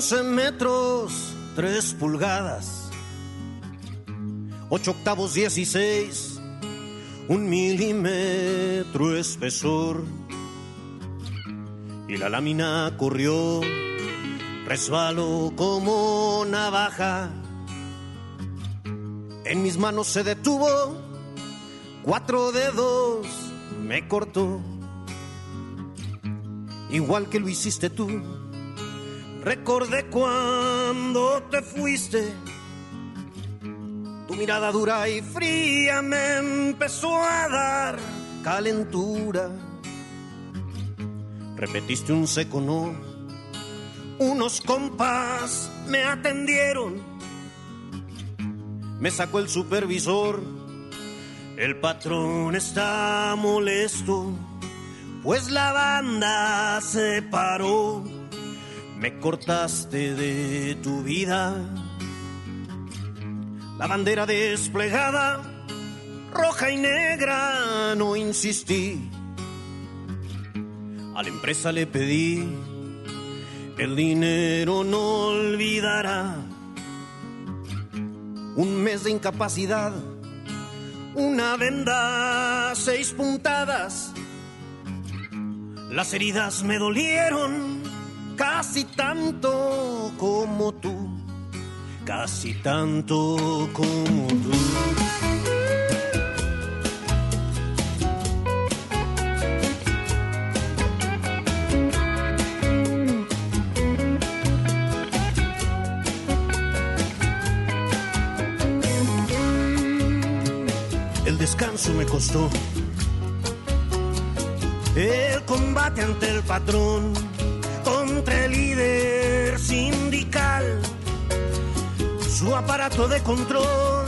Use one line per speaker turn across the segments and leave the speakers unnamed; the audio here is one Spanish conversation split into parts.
Quince metros, tres pulgadas, ocho octavos, dieciséis, un milímetro espesor. Y la lámina corrió, resbaló como navaja. En mis manos se detuvo, cuatro dedos me cortó. Igual que lo hiciste tú. Recordé cuando te fuiste. Tu mirada dura y fría me empezó a dar calentura. Repetiste un seco no. Unos compas me atendieron. Me sacó el supervisor. El patrón está molesto, pues la banda se paró me cortaste de tu vida. La bandera desplegada, roja y negra, no insistí. A la empresa le pedí, el dinero no olvidará. Un mes de incapacidad, una venda, seis puntadas. Las heridas me dolieron casi tanto como tú, casi tanto como tú. El descanso me costó el combate ante el patrón contra el líder sindical, su aparato de control,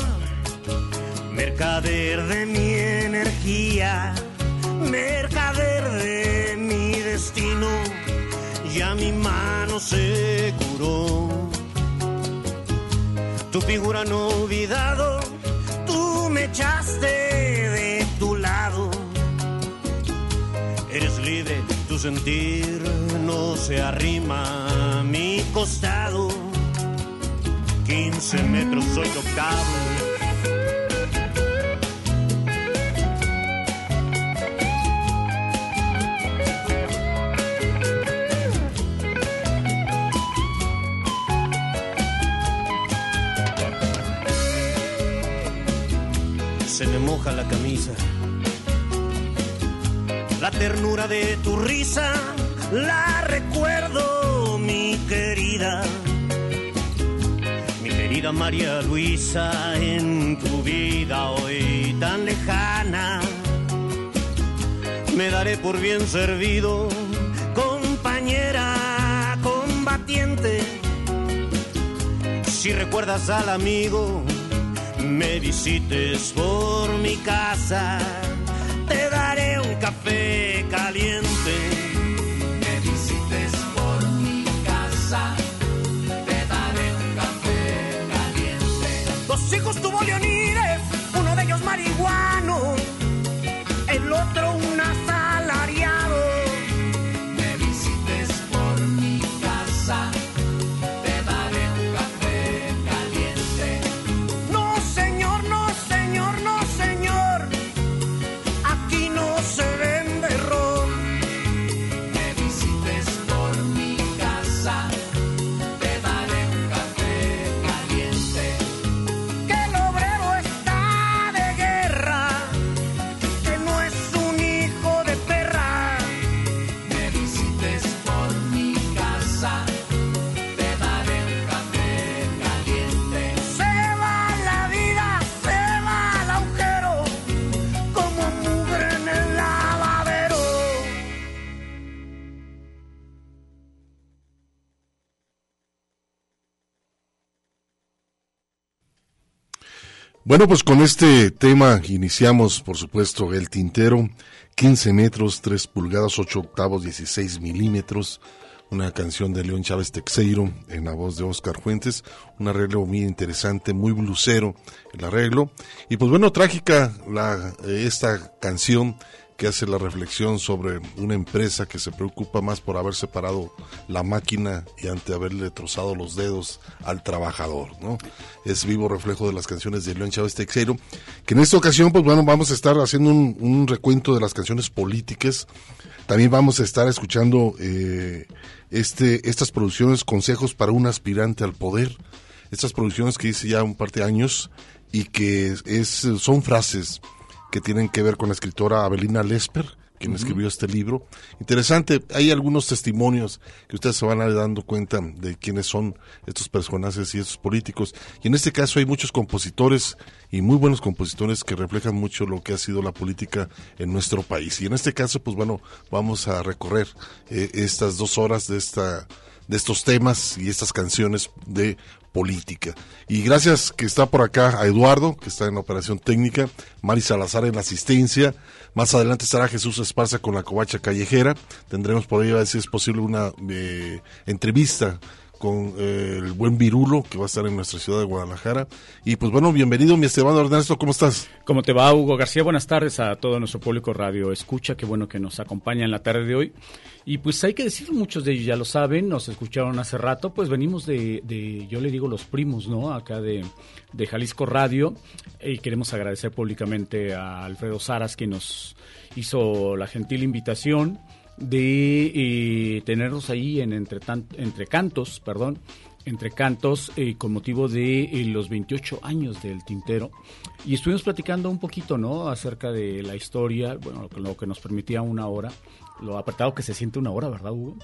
mercader de mi energía, mercader de mi destino, ya mi mano se curó. Tu figura no olvidado, tú me echaste sentir no se arrima a mi costado. 15 metros soy octavo. Se me moja la camisa ternura de tu risa, la recuerdo, mi querida. Mi querida María Luisa, en tu vida hoy tan lejana, me daré por bien servido, compañera combatiente. Si recuerdas al amigo, me visites por mi casa café
Bueno, pues con este tema iniciamos, por supuesto, el tintero, 15 metros, 3 pulgadas, 8 octavos, 16 milímetros, una canción de León Chávez Texeiro en la voz de Oscar Fuentes, un arreglo muy interesante, muy blusero el arreglo, y pues bueno, trágica la, esta canción que hace la reflexión sobre una empresa que se preocupa más por haber separado la máquina y ante haberle trozado los dedos al trabajador, ¿no? Es vivo reflejo de las canciones de León Chávez Texero, que en esta ocasión, pues bueno, vamos a estar haciendo un, recuento de las canciones políticas, también vamos a estar escuchando eh, este, estas producciones, consejos para un aspirante al poder, estas producciones que hice ya un par de años y que es, son frases que tienen que ver con la escritora Abelina Lesper, quien escribió este libro. Interesante, hay algunos testimonios que ustedes se van a ir dando cuenta de quiénes son estos personajes y estos políticos. Y en este caso hay muchos compositores y muy buenos compositores que reflejan mucho lo que ha sido la política en nuestro país. Y en este caso, pues bueno, vamos a recorrer eh, estas dos horas de esta de estos temas y estas canciones de política. Y gracias que está por acá a Eduardo, que está en la operación técnica, Mari Salazar en la asistencia. Más adelante estará Jesús Esparza con la covacha callejera. Tendremos por ahí, a ver si es posible, una eh, entrevista con eh, el buen Virulo, que va a estar en nuestra ciudad de Guadalajara. Y pues bueno, bienvenido, mi estimado Ernesto, ¿cómo estás?
¿Cómo te va, Hugo García? Buenas tardes a todo nuestro público radio escucha, qué bueno que nos acompaña en la tarde de hoy. Y pues hay que decir, muchos de ellos ya lo saben, nos escucharon hace rato, pues venimos de, yo le digo los primos, ¿no? Acá de, de Jalisco Radio, y queremos agradecer públicamente a Alfredo Saras, que nos hizo la gentil invitación de eh, tenernos ahí en entre, entre cantos, perdón, entre cantos eh, con motivo de eh, los 28 años del tintero y estuvimos platicando un poquito, ¿no? Acerca de la historia, bueno, lo que nos permitía una hora, lo apretado que se siente una hora, ¿verdad, Hugo?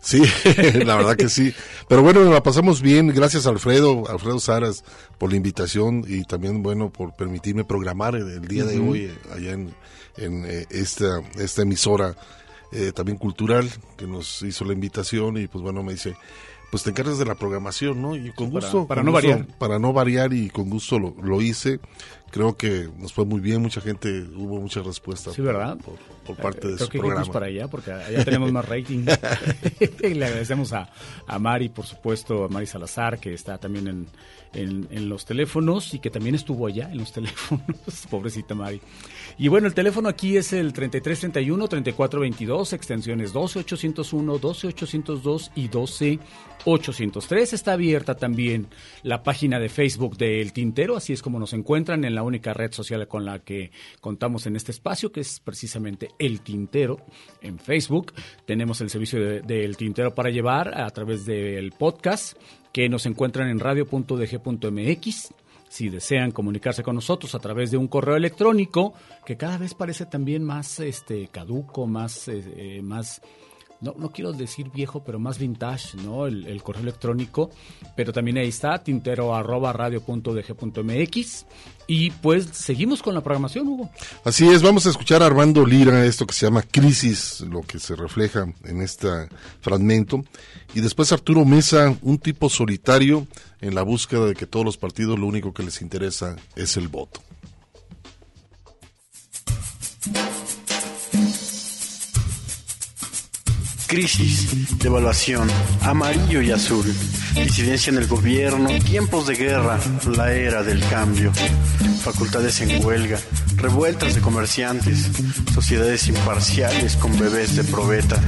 Sí, la verdad que sí. Pero bueno, la pasamos bien. Gracias Alfredo, Alfredo Saras, por la invitación y también, bueno, por permitirme programar el día de hoy allá en, en esta, esta emisora eh, también cultural, que nos hizo la invitación y pues bueno, me dice, pues te encargas de la programación, ¿no? Y con gusto.
Para, no variar.
Para no variar y con gusto lo, lo, hice. Creo que nos fue muy bien, mucha gente, hubo muchas respuestas.
Sí, ¿verdad?
Por, parte de
Creo
su
que
programa.
para allá, porque allá tenemos más rating. y le agradecemos a, a Mari, por supuesto, a Mari Salazar, que está también en, en, en, los teléfonos y que también estuvo allá en los teléfonos. Pobrecita Mari. Y bueno, el teléfono aquí es el 3331-3422, extensiones 12801, 12802 y 12803. Está abierta también la página de Facebook del Tintero, así es como nos encuentran en la única red social con la que contamos en este espacio, que es precisamente El Tintero en Facebook. Tenemos el servicio del Tintero para llevar a través del podcast que nos encuentran en radio.dg.mx si desean comunicarse con nosotros a través de un correo electrónico que cada vez parece también más este caduco, más eh, eh, más no, no quiero decir viejo, pero más vintage, ¿no? El, correo electrónico, pero también ahí está, tintero arroba radio.dg.mx. Y pues seguimos con la programación, Hugo.
Así es, vamos a escuchar a Armando Lira, esto que se llama Crisis, lo que se refleja en este fragmento. Y después Arturo Mesa, un tipo solitario en la búsqueda de que todos los partidos lo único que les interesa es el voto.
Crisis, devaluación, amarillo y azul, disidencia en el gobierno, tiempos de guerra, la era del cambio, facultades en huelga, revueltas de comerciantes, sociedades imparciales con bebés de probeta,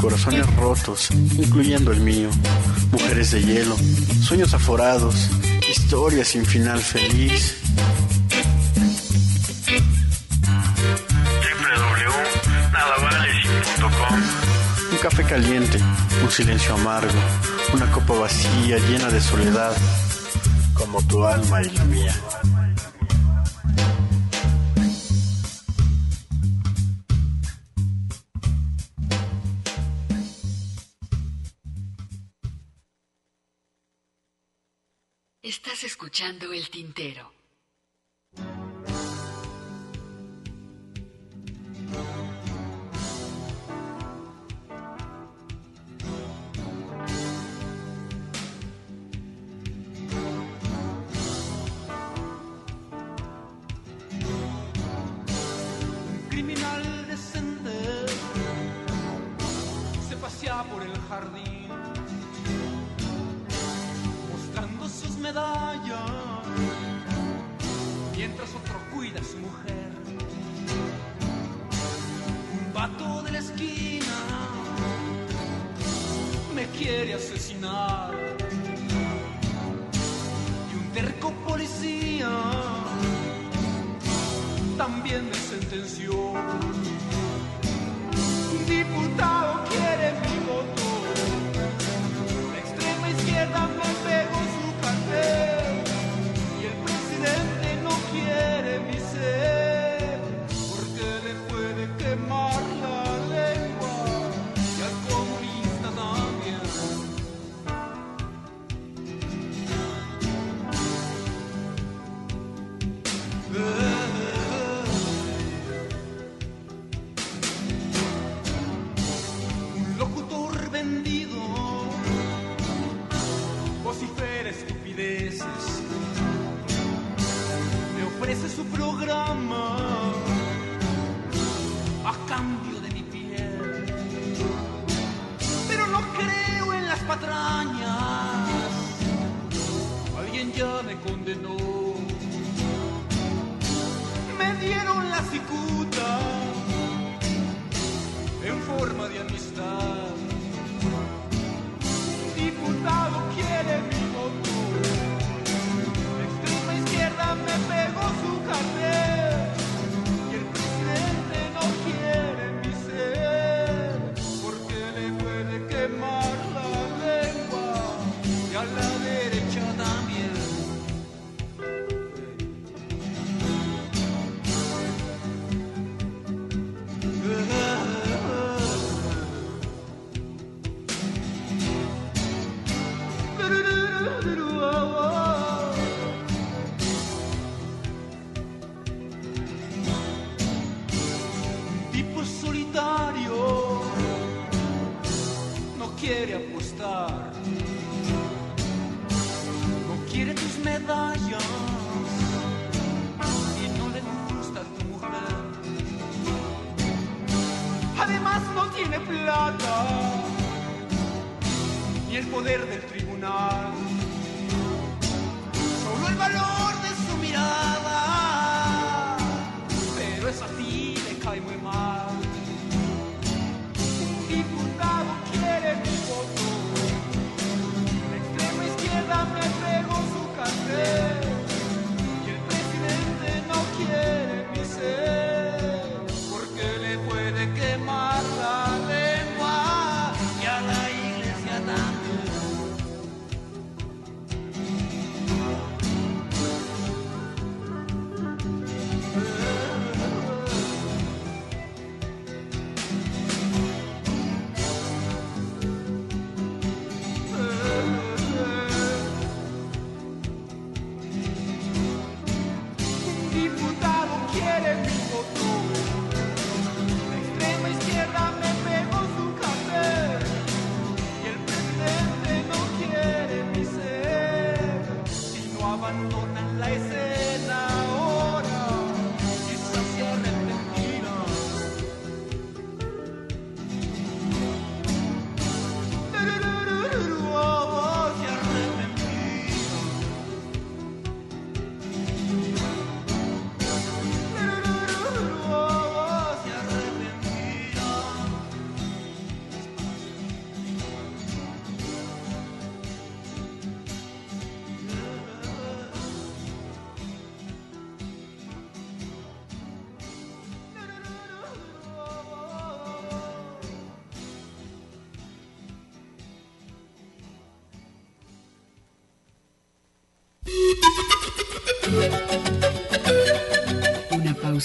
corazones rotos, incluyendo el mío, mujeres de hielo, sueños aforados, historias sin final feliz. Un café caliente, un silencio amargo, una copa vacía llena de soledad, como tu alma y la mía.
Estás escuchando el tintero.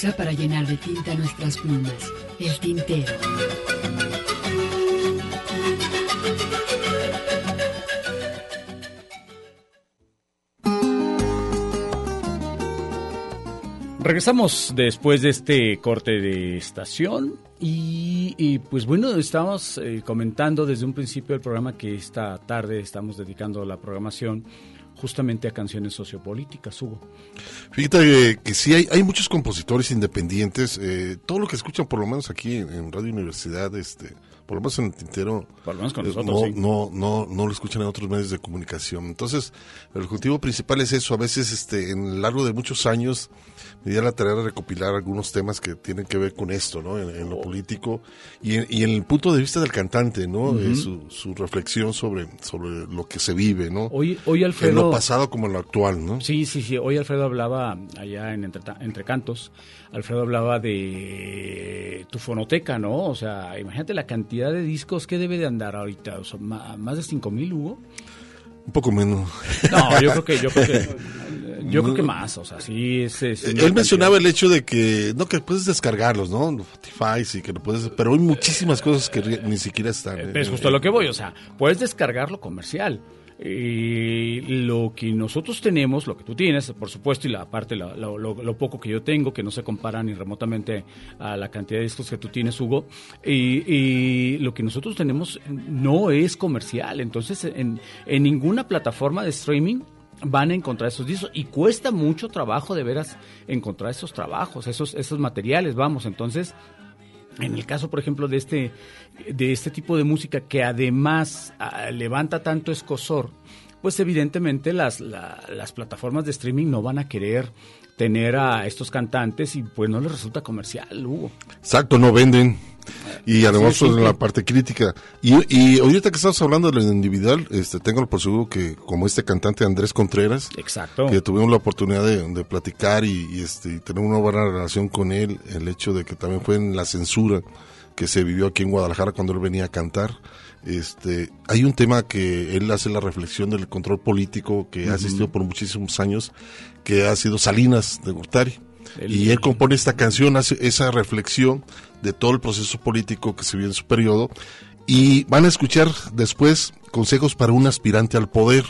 para llenar de tinta nuestras plumas, el tintero.
Regresamos después de este corte de estación y, pues bueno, estamos eh, comentando desde un principio del programa que esta tarde estamos dedicando la programación justamente a canciones sociopolíticas, Hugo.
Fíjate eh, que, sí, hay, hay, muchos compositores independientes, eh, todo lo que escuchan, por lo menos aquí en Radio Universidad, este, por lo menos en el tintero,
Por lo menos con
eh,
nosotros,
no,
sí.
no, no, no lo escuchan en otros medios de comunicación. Entonces, el objetivo principal es eso. A veces, este, en el largo de muchos años, me di a la tarea de recopilar algunos temas que tienen que ver con esto, ¿no? En, en lo político y en, y en el punto de vista del cantante, ¿no? Eh, su, su reflexión sobre, sobre lo que se vive, ¿no?
Hoy, hoy
en
Alfredo...
lo pasado como en lo actual, ¿no?
Sí, sí, sí. Hoy Alfredo hablaba allá en Entre, Entre Cantos. Alfredo hablaba de tu fonoteca, ¿no? O sea, imagínate la cantidad de discos que debe de andar ahorita. O sea, más de 5 mil, Hugo.
Un poco menos.
No, yo creo que, yo creo que, yo creo que más. O sea, sí es. es
Él mencionaba el hecho de que, no, que puedes descargarlos, ¿no? Spotify, sí, que lo puedes, pero hay muchísimas cosas que ni siquiera están. ¿eh?
Es justo a lo que voy, o sea, puedes descargarlo comercial. Y lo que nosotros tenemos, lo que tú tienes, por supuesto, y la parte, lo, lo- poco que yo tengo, que no se compara ni remotamente a la cantidad de discos que tú tienes, Hugo, y, y lo que nosotros tenemos no es comercial. Entonces, en, en ninguna plataforma de streaming van a encontrar esos discos y cuesta mucho trabajo de veras encontrar esos trabajos, esos, esos materiales, vamos, entonces en el caso, por ejemplo, de este, de este tipo de música que además ah, levanta tanto escosor, pues evidentemente las, la- las plataformas de streaming no van a querer tener a estos cantantes y pues no les resulta comercial, Hugo.
Exacto, no venden. Y además
sí,
pues,
sí.
la parte crítica. Y, y ahorita que estamos hablando de lo individual, este, tengo por seguro que como este cantante Andrés Contreras,
Exacto.
que tuvimos la oportunidad de, de platicar y, y, este, y tener una buena relación con él, el hecho de que también fue en la censura que se vivió aquí en Guadalajara cuando él venía a cantar. Este, hay un tema que él hace la reflexión del control político que ha existido por muchísimos años, que ha sido Salinas de Gortari.
El-
y él compone esta canción, hace esa reflexión de todo el proceso político que se vio en su periodo. Y van a escuchar después consejos para un aspirante al poder.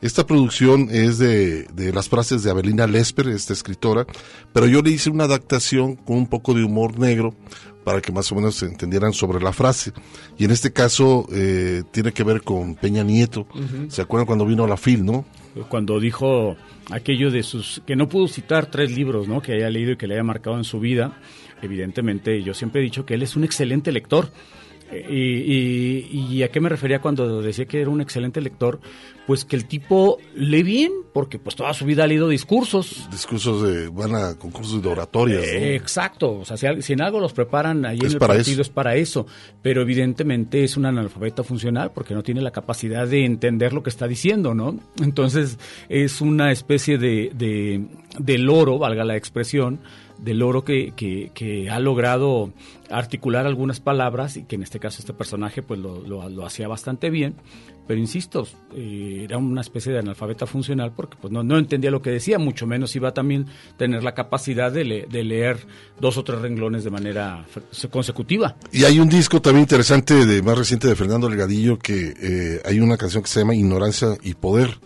Esta producción es de, de las frases de Abelina Lesper, esta escritora, pero yo le hice una adaptación con un poco de humor negro para que más o menos se entendieran sobre la frase. Y en este caso eh, tiene que ver con Peña Nieto. ¿Se acuerdan cuando vino a la FIL, no?
Cuando dijo aquello de sus... que no pudo citar tres libros, ¿no? Que haya leído y que le haya marcado en su vida. Evidentemente, yo siempre he dicho que él es un excelente lector. Eh, Y, y- y a qué me refería cuando decía que era un excelente lector? Pues que el tipo lee bien, porque pues toda su vida ha leído discursos.
Discursos de, van a concursos de oratorias, ¿no?
Eh, Exacto, o sea, si, si en algo los preparan ahí
Es
en el partido
eso.
es para eso, pero evidentemente es un analfabeta funcional porque no tiene la capacidad de entender lo que está diciendo, ¿no? Entonces es una especie de, de, de loro, valga la expresión, de loro que, que, que ha logrado articular algunas palabras y que en este caso este personaje pues lo, lo- lo hacía bastante bien, pero insisto, eh, era una especie de analfabeta funcional porque pues no, no entendía lo que decía, mucho menos iba a también tener la capacidad de, le- de leer dos o tres renglones de manera consecutiva.
Y hay un disco también interesante de más reciente de Fernando Delgadillo que eh, hay una canción que se llama Ignorancia y Poder.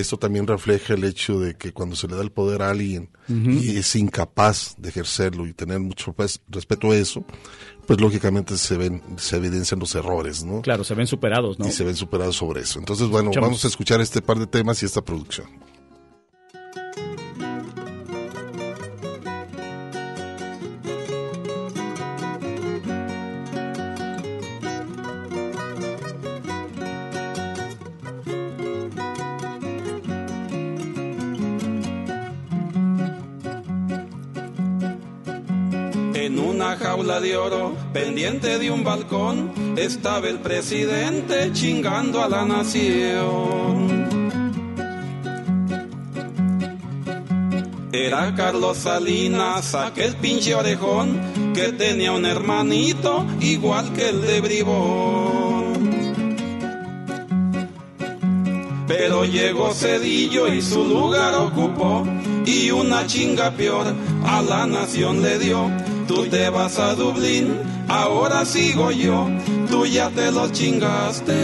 Esto también refleja el hecho de que cuando se le da el poder a alguien y es incapaz de ejercerlo y tener mucho pues, respeto a eso, pues lógicamente se ven, se evidencian los errores, ¿no?
Claro, se ven superados, ¿no?
Y se ven superados sobre eso. Entonces, bueno, vamos a escuchar este par de temas y esta producción.
De oro, pendiente de un balcón, estaba el presidente chingando a la nación. Era Carlos Salinas, aquel pinche orejón, que tenía un hermanito igual que el de Bribón. Pero llegó Cedillo y su lugar ocupó, y una chinga peor a la nación le dio. Tú te vas a Dublín, ahora sigo yo, tú ya te los chingaste,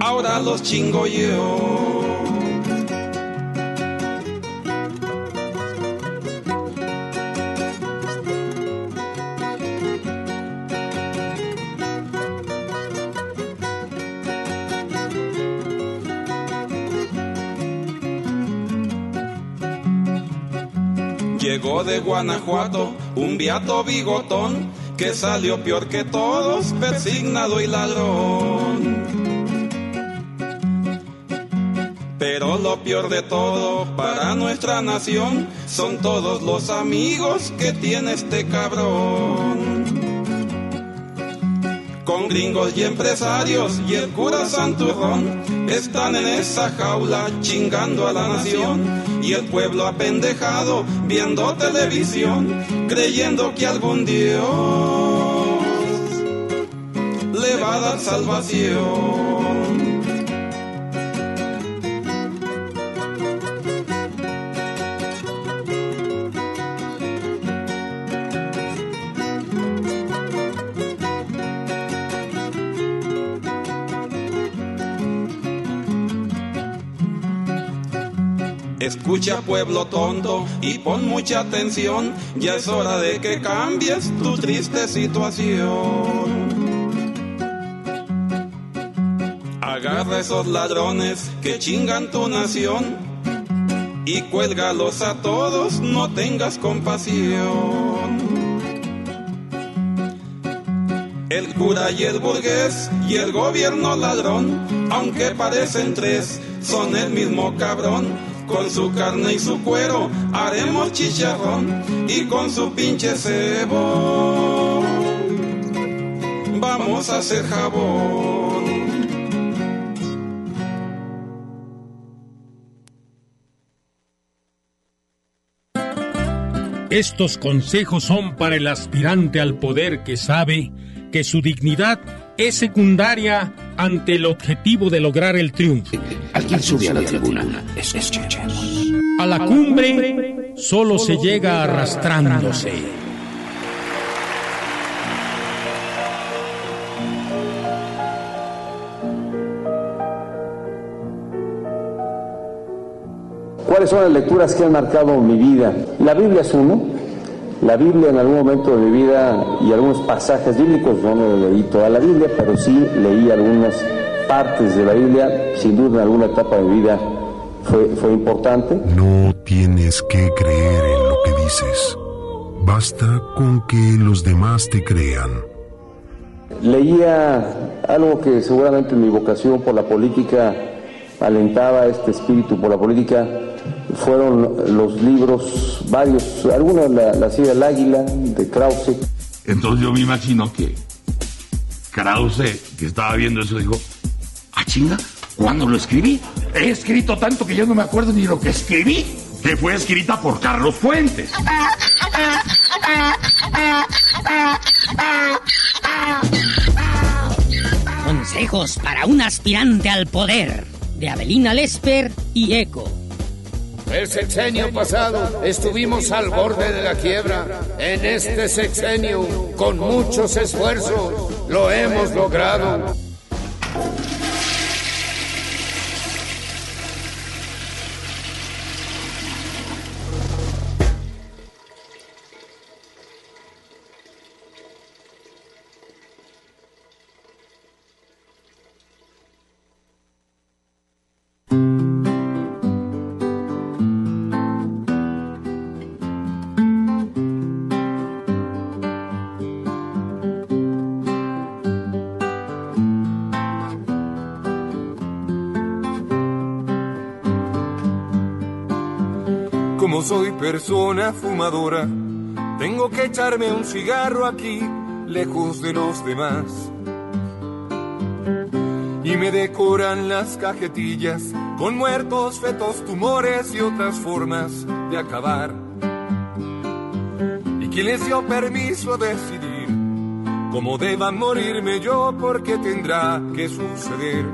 ahora los chingo yo. De Guanajuato un viato bigotón que salió peor que todos, persignado y ladrón. Pero lo peor de todo para nuestra nación son todos los amigos que tiene este cabrón. Con gringos y empresarios y el cura Santurrón están en esa jaula chingando a la nación y el pueblo apendejado viendo televisión creyendo que algún Dios le va a dar salvación. Escucha pueblo tonto y pon mucha atención, ya es hora de que cambies tu triste situación. Agarra esos ladrones que chingan tu nación y cuélgalos a todos, no tengas compasión. El cura y el burgués y el gobierno ladrón, aunque parecen tres, son el mismo cabrón con su carne y su cuero haremos chicharrón y con su pinche cebo vamos a hacer jabón.
Estos consejos son para el aspirante al poder que sabe que su dignidad es secundaria ante el objetivo de lograr el triunfo.
Alguien sube a la tribuna.
A la cumbre solo se llega arrastrándose.
¿Cuáles son las lecturas que han marcado mi vida? La Biblia es uno. La Biblia en algún momento de mi vida y algunos pasajes bíblicos, no me leí toda la Biblia, pero sí leí algunas partes de la Biblia, sin duda en alguna etapa de mi vida fue, fue importante.
No tienes que creer en lo que dices. Basta con que los demás te crean.
Leía algo que seguramente mi vocación por la política alentaba este espíritu por la política fueron los libros, varios, algunos, la, la silla del águila de Krause.
Entonces yo me imagino que Krause, que estaba viendo eso, dijo, ah chinga, ¿cuándo lo escribí? He escrito tanto que ya no me acuerdo ni lo que escribí, que fue escrita por Carlos Fuentes.
Consejos para un aspirante al poder de Abelina Lesper y Eco.
El sexenio pasado estuvimos al borde de la quiebra. En este sexenio, con muchos esfuerzos, lo hemos logrado.
Persona fumadora, tengo que echarme un cigarro aquí, lejos de los demás. Y me decoran las cajetillas con muertos, fetos, tumores y otras formas de acabar. ¿Y quién les dio permiso a decidir cómo deban morirme yo? Porque tendrá que suceder.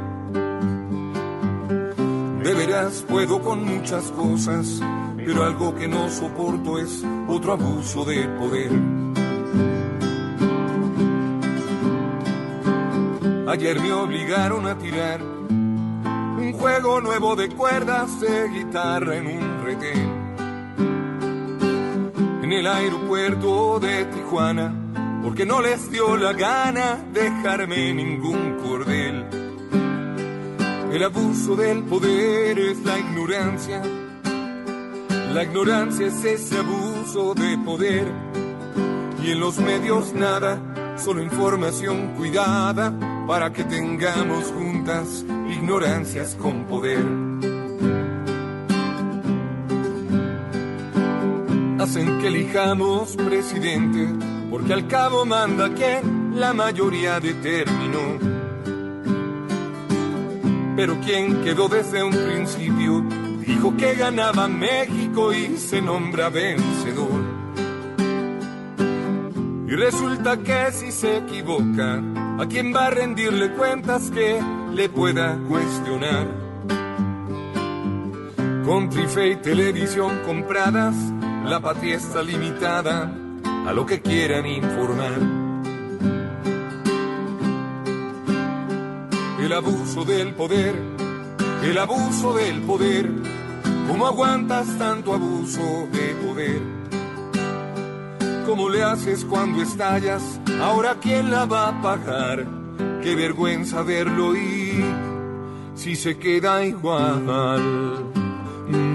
De veras puedo con muchas cosas, pero algo que no soporto es otro abuso de poder. Ayer me obligaron a tirar un juego nuevo de cuerdas de guitarra en un retén. En el aeropuerto de Tijuana, porque no les dio la gana dejarme ningún cordel. El abuso del poder es la ignorancia. La ignorancia es ese abuso de poder. y en los medios nada, solo información cuidada para que tengamos juntas ignorancias con poder. Hacen que elijamos presidente, porque al cabo manda quien la mayoría determinó. Pero quien quedó desde un principio dijo que ganaba México y se nombra vencedor. Y resulta que si se equivoca, ¿a quién va a rendirle cuentas que le pueda cuestionar? Con trife y televisión compradas, la patria está limitada a lo que quieran informar. El abuso del poder, el abuso del poder, ¿cómo aguantas tanto abuso de poder? ¿Cómo le haces cuando estallas? Ahora quién la va a pagar? Qué vergüenza verlo y si se queda igual. Mm.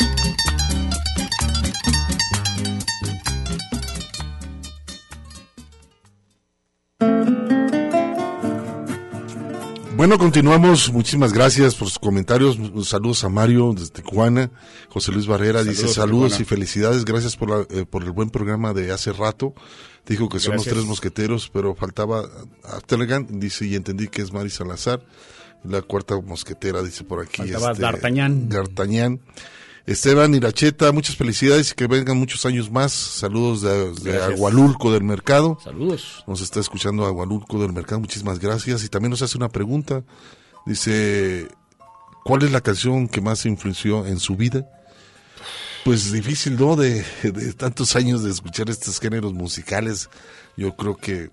Bueno, continuamos. Muchísimas gracias por sus comentarios. Saludos a Mario desde Tijuana. José Luis Barrera dice
Saludos
y felicidades. Gracias por, la- eh, por el buen programa de hace rato. Dijo que son los tres mosqueteros, pero faltaba Aftergan. Dice, y entendí que es Mari Salazar. La cuarta mosquetera, dice por aquí. este,
Faltaba D'Artagnan.
D'Artagnan. Esteban Iracheta, muchas felicidades y que vengan muchos años más. Saludos de, de. Agualulco del Mercado.
Saludos.
Nos está escuchando Agualulco del Mercado, muchísimas gracias. Y también nos hace una pregunta. Dice, ¿cuál es la canción que más influenció en su vida? Pues difícil, ¿no? De, de tantos años de escuchar estos géneros musicales, yo creo que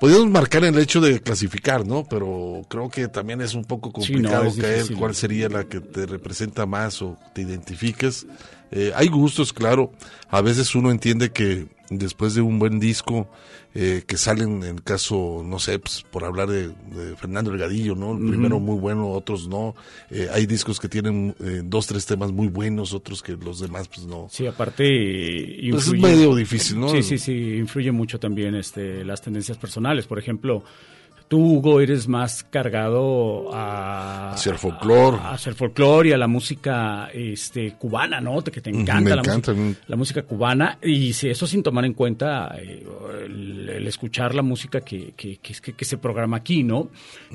podríamos marcar el hecho de clasificar, ¿no? Pero creo que también es un poco
Sí, no,
complicado
es
caer
difícil.
cuál sería la que te representa más o te identifiques. Eh, hay gustos, claro. A veces uno entiende que después de un buen disco eh, que salen, en el caso, no sé, pues, por hablar de, de Fernando Delgadillo, ¿no? El primero muy bueno, otros no. Eh, hay discos que tienen eh, dos, tres temas muy buenos, otros que los demás, pues no.
Sí, aparte eh,
Pues es medio difícil, ¿no?
Sí, sí, sí, influye mucho también este las tendencias personales. Por ejemplo, tú, Hugo, eres más cargado a...
Hacia el folclore.
A, hacia el folclore y a la música este, cubana, ¿no? Que te encanta,
me
la,
encanta.
Música, la música cubana. Y sí, eso sin tomar en cuenta eh, el, el escuchar la música que, que, que, que- se programa aquí, ¿no?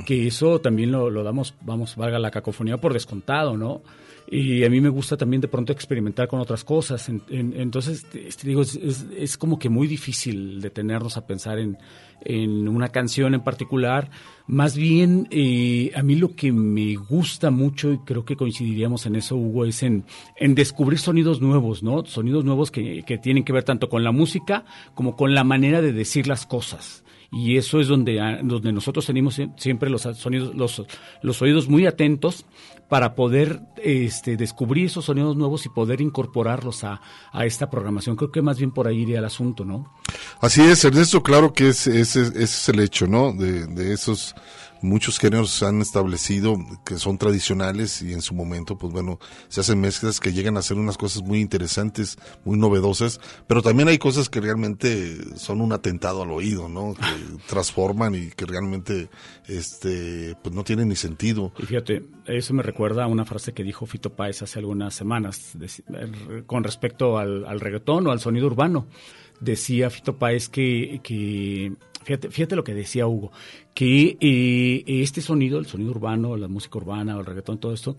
Que eso también lo, lo damos, vamos, valga la cacofonía por descontado, ¿no? Y a mí me gusta también de pronto experimentar con otras cosas. En- en- entonces, este, digo, es, es- es como que muy difícil detenernos a pensar en, en una canción en particular. Más bien, eh, a mí lo que me gusta mucho, y creo que coincidiríamos en eso, Hugo, es en, en descubrir sonidos nuevos, ¿no? Sonidos nuevos que, que tienen que ver tanto con la música como con la manera de decir las cosas y eso es donde, ah, donde nosotros tenemos sie- siempre los sonidos, los, los oídos muy atentos para poder este, descubrir esos sonidos nuevos y poder incorporarlos a, a esta programación. Creo que más bien por ahí iría el asunto, ¿no?
Así es, Ernesto, claro que ese, ese es el hecho, ¿no? De, de esos muchos géneros se han establecido que son tradicionales y en su momento, pues bueno, se hacen mezclas que llegan a ser unas cosas muy interesantes, muy novedosas, pero también hay cosas que realmente son un atentado al oído, ¿no? Que transforman y que realmente, este, pues no tienen ni sentido.
Y fíjate, eso me recuerda a una frase que dijo Fito Páez hace algunas semanas con respecto al, al reggaetón o al sonido urbano. Decía Fito Páez que, que fíjate, fíjate lo que decía Hugo, que eh, este sonido, el sonido urbano, la música urbana el reggaetón, todo esto,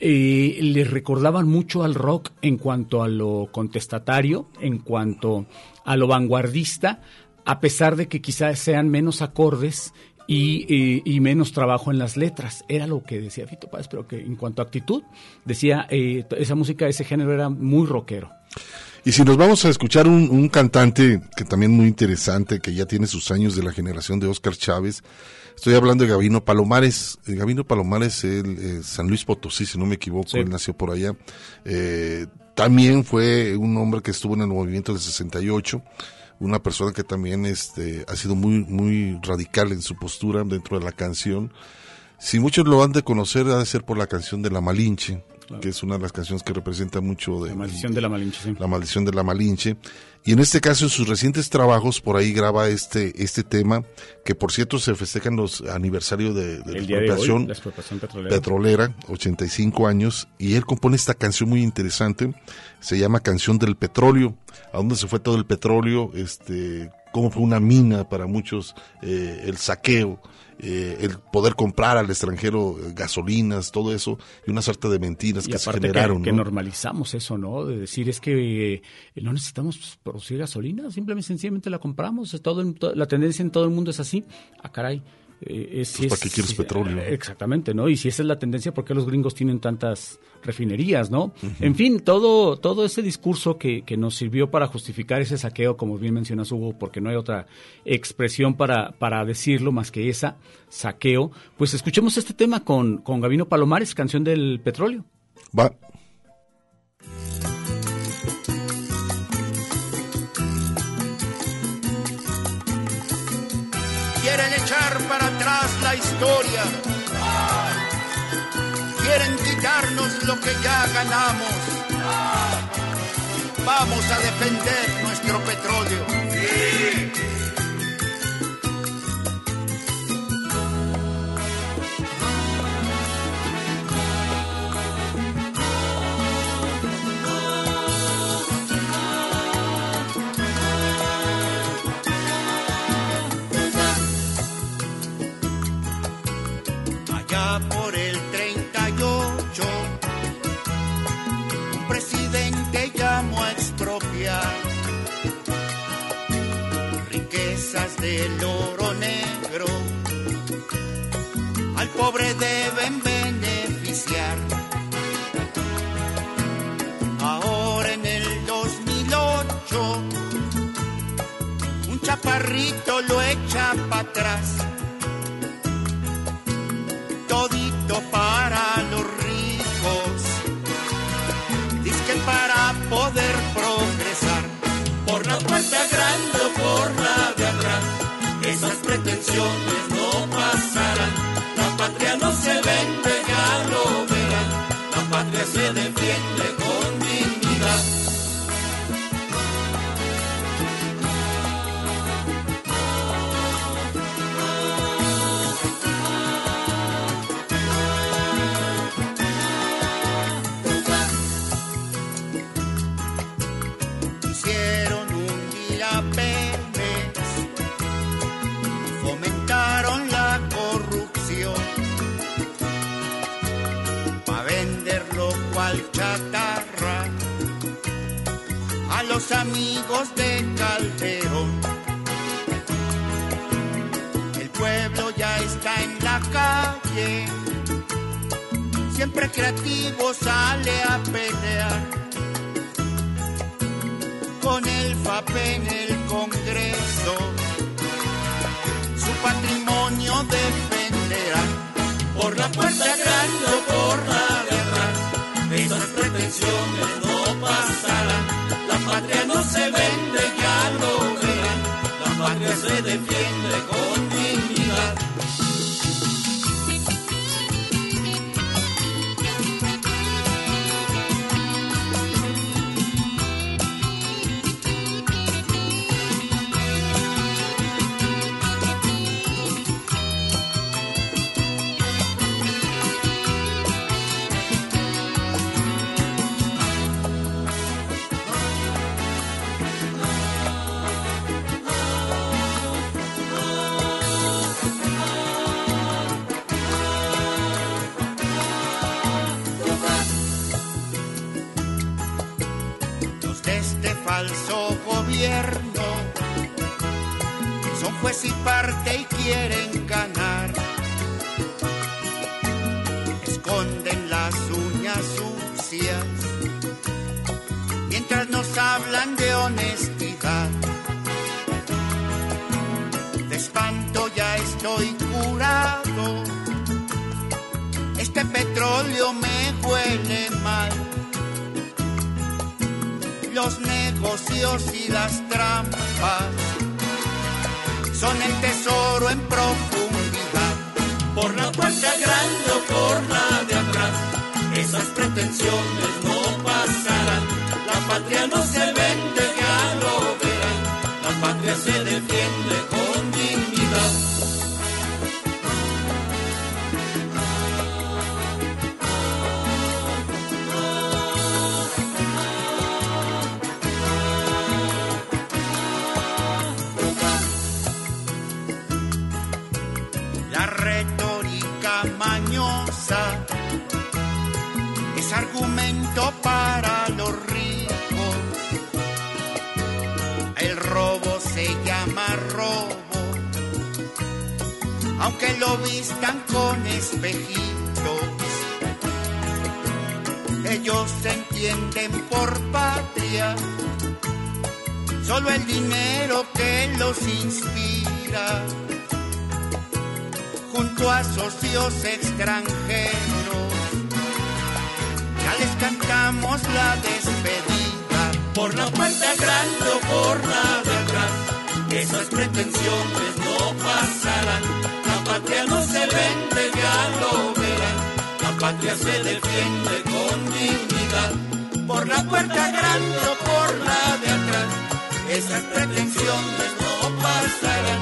eh, le recordaban mucho al rock en cuanto a lo contestatario, en cuanto a lo vanguardista, a pesar de que quizás sean menos acordes y, y- menos trabajo en las letras. Era lo que decía Fito Páez, pero que en cuanto a actitud, decía, eh, esa música, ese género era muy rockero.
Y si nos vamos a escuchar un, un cantante que también muy interesante, que ya tiene sus años de la generación de Oscar Chávez, estoy hablando de Gabino Palomares. Eh, Gabino Palomares, él, eh, San Luis Potosí, si no me equivoco,
Sí.
él nació por allá. Eh, también fue un hombre que estuvo en el movimiento del 68, una persona que también este, ha sido muy, muy radical en su postura dentro de la canción. Si muchos lo han de conocer, ha de ser por la canción de La Malinche, que es una de las canciones que representa mucho de
La maldición de la Malinche, sí.
la maldición de la Malinche. Y en este caso, en sus recientes trabajos, por ahí graba este, este tema, que por cierto se festejan los aniversarios de, de la
día de hoy,
expropiación
la expropiación petrolera.
petrolera, 85 años, y él compone esta canción muy interesante, se llama Canción del Petróleo, a dónde se fue todo el petróleo, este, cómo fue una mina para muchos, eh, el saqueo, eh, el poder comprar al extranjero eh, gasolinas, todo eso, y una suerte de mentiras
Y
que se
que,
generaron.
que
¿no?
normalizamos eso, ¿no? De decir es que eh, no necesitamos producir gasolina, simplemente sencillamente la compramos. Todo la tendencia en todo el mundo es así. Ah, caray. Eh, si
Pues, ¿para qué quieres
si-
petróleo?
eh, Exactamente, ¿no? Y si esa es la tendencia, ¿por qué los gringos tienen tantas refinerías, no? En fin, todo, todo ese discurso que, que nos sirvió para justificar ese saqueo, como bien mencionas Hugo, porque no hay otra expresión para, para decirlo más que esa, saqueo, pues escuchemos este tema con, con Gabino Palomares, canción del petróleo.
Va.
La historia. Quieren quitarnos lo que ya ganamos. Vamos a defender nuestro petróleo. Del oro negro. Al pobre deben beneficiar. Ahora en el 2008, un chaparrito lo echa para atrás todito para los ricos. Dice para poder progresar, por la puerta pretensiones amigos de Calderón. El pueblo ya está en la calle, siempre creativo sale a pelear con el FAPE en el Congreso. Su patrimonio defenderá por la puerta grande o por la de atrás. Esas pretensiones no pasarán. La patria no se vende, ya lo verán. La patria se defiende con les cantamos la despedida.
Por la puerta grande o por la de atrás, esas pretensiones no pasarán. La patria no se vende, ya lo verán. La patria se defiende con dignidad.
Por la puerta grande o por la de atrás, esas pretensiones no pasarán.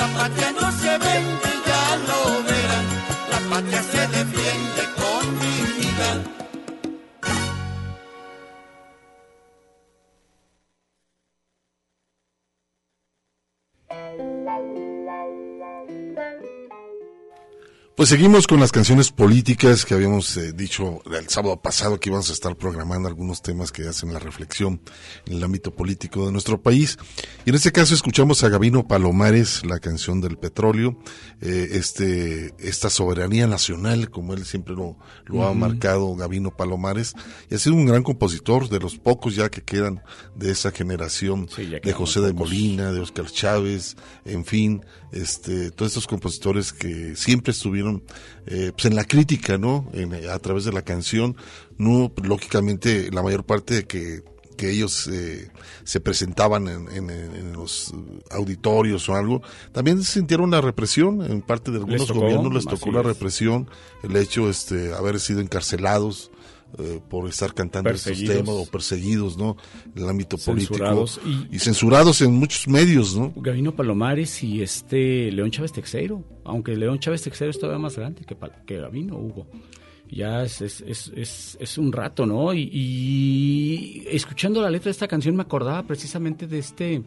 La patria no se vende, ya lo verán. La patria se defiende
Pues seguimos con las canciones políticas que habíamos eh, dicho el sábado pasado que íbamos a estar programando algunos temas que hacen la reflexión en el ámbito político de nuestro país. Y en este caso escuchamos a Gabino Palomares, la canción del petróleo, eh, este, esta soberanía nacional, como él siempre lo, lo ha marcado Gabino Palomares, y ha sido un gran compositor de los pocos ya que quedan de esa generación de José de
pocos.
Molina, de Oscar Chávez, en fin, este, todos estos compositores que siempre estuvieron eh, pues en la crítica, ¿no? En- a través de la canción, no, lógicamente la mayor parte de que que ellos eh, se presentaban en, en- en los auditorios o algo, también sintieron la represión en parte de algunos
tocó,
gobiernos les tocó la
es.
represión, el hecho este haber sido encarcelados eh, por estar cantando estos temas o perseguidos, ¿no? En el ámbito
Censurados
político
y-
y censurados en muchos medios, ¿no?
Gabino Palomares y este León Chávez Texeiro, aunque León Chávez Texeiro es todavía más grande que, que Gabino Hugo. Ya es, es, es, es, es un rato, ¿no? Y, y escuchando la letra de esta canción me acordaba precisamente de este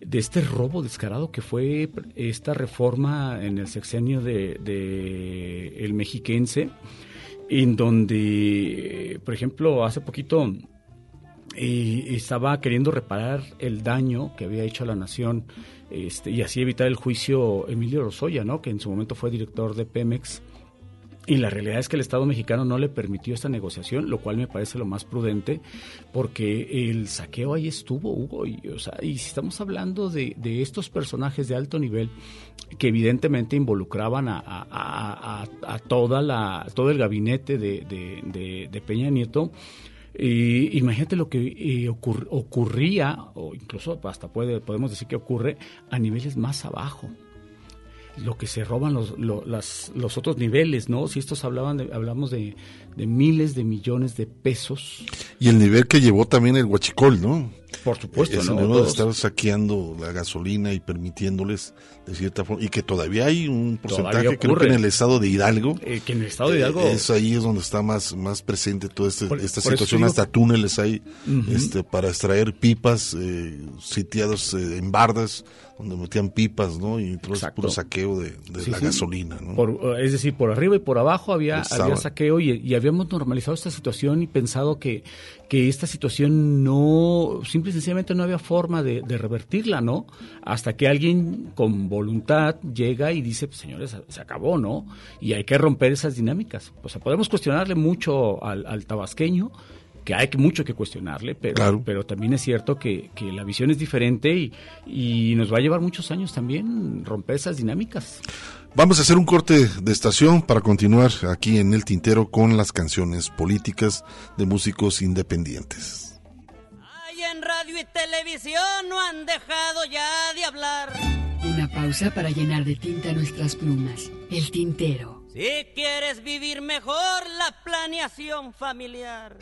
de este robo descarado que fue esta reforma en el sexenio de, de el mexiquense, en donde, por ejemplo, hace poquito y estaba queriendo reparar el daño que había hecho a la nación este, y así evitar el juicio Emilio Rosoya, ¿no? que en su momento fue director de Pemex. Y la realidad es que el Estado mexicano no le permitió esta negociación, lo cual me parece lo más prudente, porque el saqueo ahí estuvo, Hugo. Y, o sea, y si estamos hablando de, de estos personajes de alto nivel que evidentemente involucraban a, a- a- toda la, todo el gabinete de, de- de- Peña Nieto, y imagínate lo que eh, ocurr- ocurría, o incluso hasta puede, podemos decir que ocurre a niveles más abajo. Lo que se roban los, lo- las- los otros niveles, ¿no? Si estos hablaban de, hablamos de, de miles de millones de pesos.
Y el nivel que llevó también el huachicol, ¿no?
Por supuesto,
Ese
¿no? Todos-
estar saqueando la gasolina y permitiéndoles de cierta forma, y que todavía hay un porcentaje, creo que en el estado de Hidalgo.
Eh, que en el estado de Hidalgo...
Eh, es ahí es donde está más, más presente toda este-
Por-
esta
por
situación, hasta túneles hay
Ujú.
este, para extraer pipas eh, sitiados eh, en bardas, donde metían pipas, ¿no? Y todo ese puro saqueo de, de
Sí,
la
sí.
gasolina, ¿no?
Por- es decir, por arriba y por abajo había, había saqueo y, y habíamos normalizado esta situación y pensado que que esta situación no, simple y sencillamente no había forma de, de revertirla, ¿no? Hasta que alguien con voluntad llega y dice, pues, señores, se acabó, ¿no? Y hay que romper esas dinámicas. O sea, podemos cuestionarle mucho al, al tabasqueño, que hay mucho que cuestionarle, pero,
Claro.
pero también es cierto que, que la visión es diferente y, y nos va a llevar muchos años también romper esas dinámicas.
Vamos a hacer un corte de estación para continuar aquí en el tintero con las canciones políticas de músicos independientes.
Y en radio y televisión no han dejado ya de hablar.
Una pausa para llenar de tinta nuestras plumas. El tintero.
Si quieres vivir mejor la planeación familiar.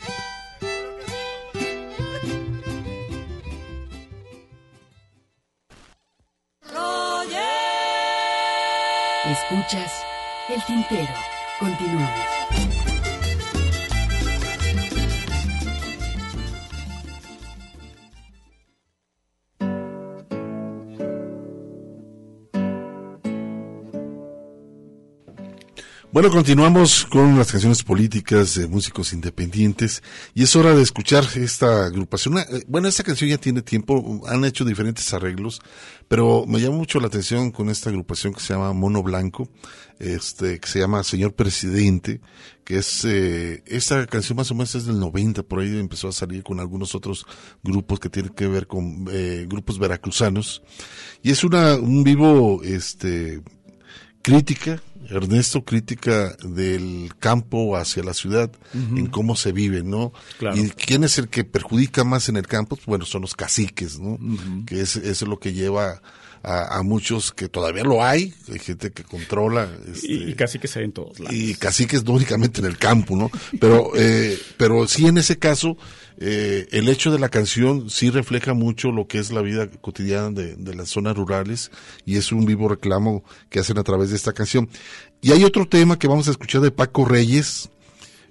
Escuchas el tintero. Continuamos.
Bueno, continuamos con las canciones políticas de músicos independientes y es hora de escuchar esta agrupación. Eh, Bueno, esta canción ya tiene tiempo, han hecho diferentes arreglos, pero me llama mucho la atención con esta agrupación que se llama Mono Blanco, este, que se llama Señor Presidente, que es, eh, esta canción más o menos es del 90, por ahí empezó a salir con algunos otros grupos que tienen que ver con eh, grupos veracruzanos y es una, un vivo, este, crítica, Ernesto, crítica del campo hacia la ciudad, en cómo se vive, ¿no?
Claro.
Y quién es el que perjudica más en el campo, Pues, bueno, son los caciques, ¿no? Que es, es lo que lleva a, a muchos, que todavía lo hay, hay gente que controla. este,
Y, y casi que se ve en todos lados.
y caciques no únicamente en el campo, ¿no? Pero, eh, pero sí en ese caso, eh, el hecho de la canción sí refleja mucho lo que es la vida cotidiana de, de las zonas rurales y es un vivo reclamo que hacen a través de esta canción. Y hay otro tema que vamos a escuchar de Paco Reyes,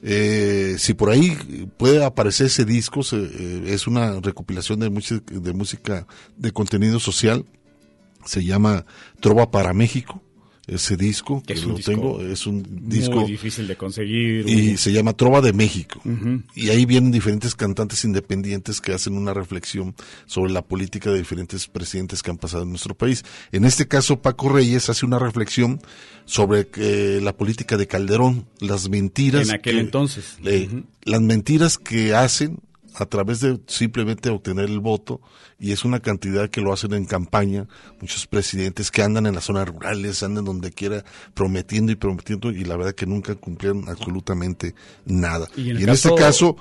eh, si por ahí puede aparecer ese disco, se- eh, es una recopilación de, de música de contenido social, se llama Trova para México, ese disco, que
Es
lo
disco
tengo, es un disco
Muy difícil de conseguir.
y se llama Trova de México. Y ahí vienen diferentes cantantes independientes que hacen una reflexión sobre la política de diferentes presidentes que han pasado en nuestro país. En este caso, Paco Reyes hace una reflexión sobre eh, la política de Calderón, las mentiras.
En aquel
que-
entonces.
eh. Las mentiras que hacen a través de simplemente obtener el voto y es una cantidad que lo hacen en campaña muchos presidentes que andan en las zonas rurales andan donde quiera prometiendo y prometiendo y la verdad que nunca cumplieron absolutamente nada.
Y
y
en
este
caso-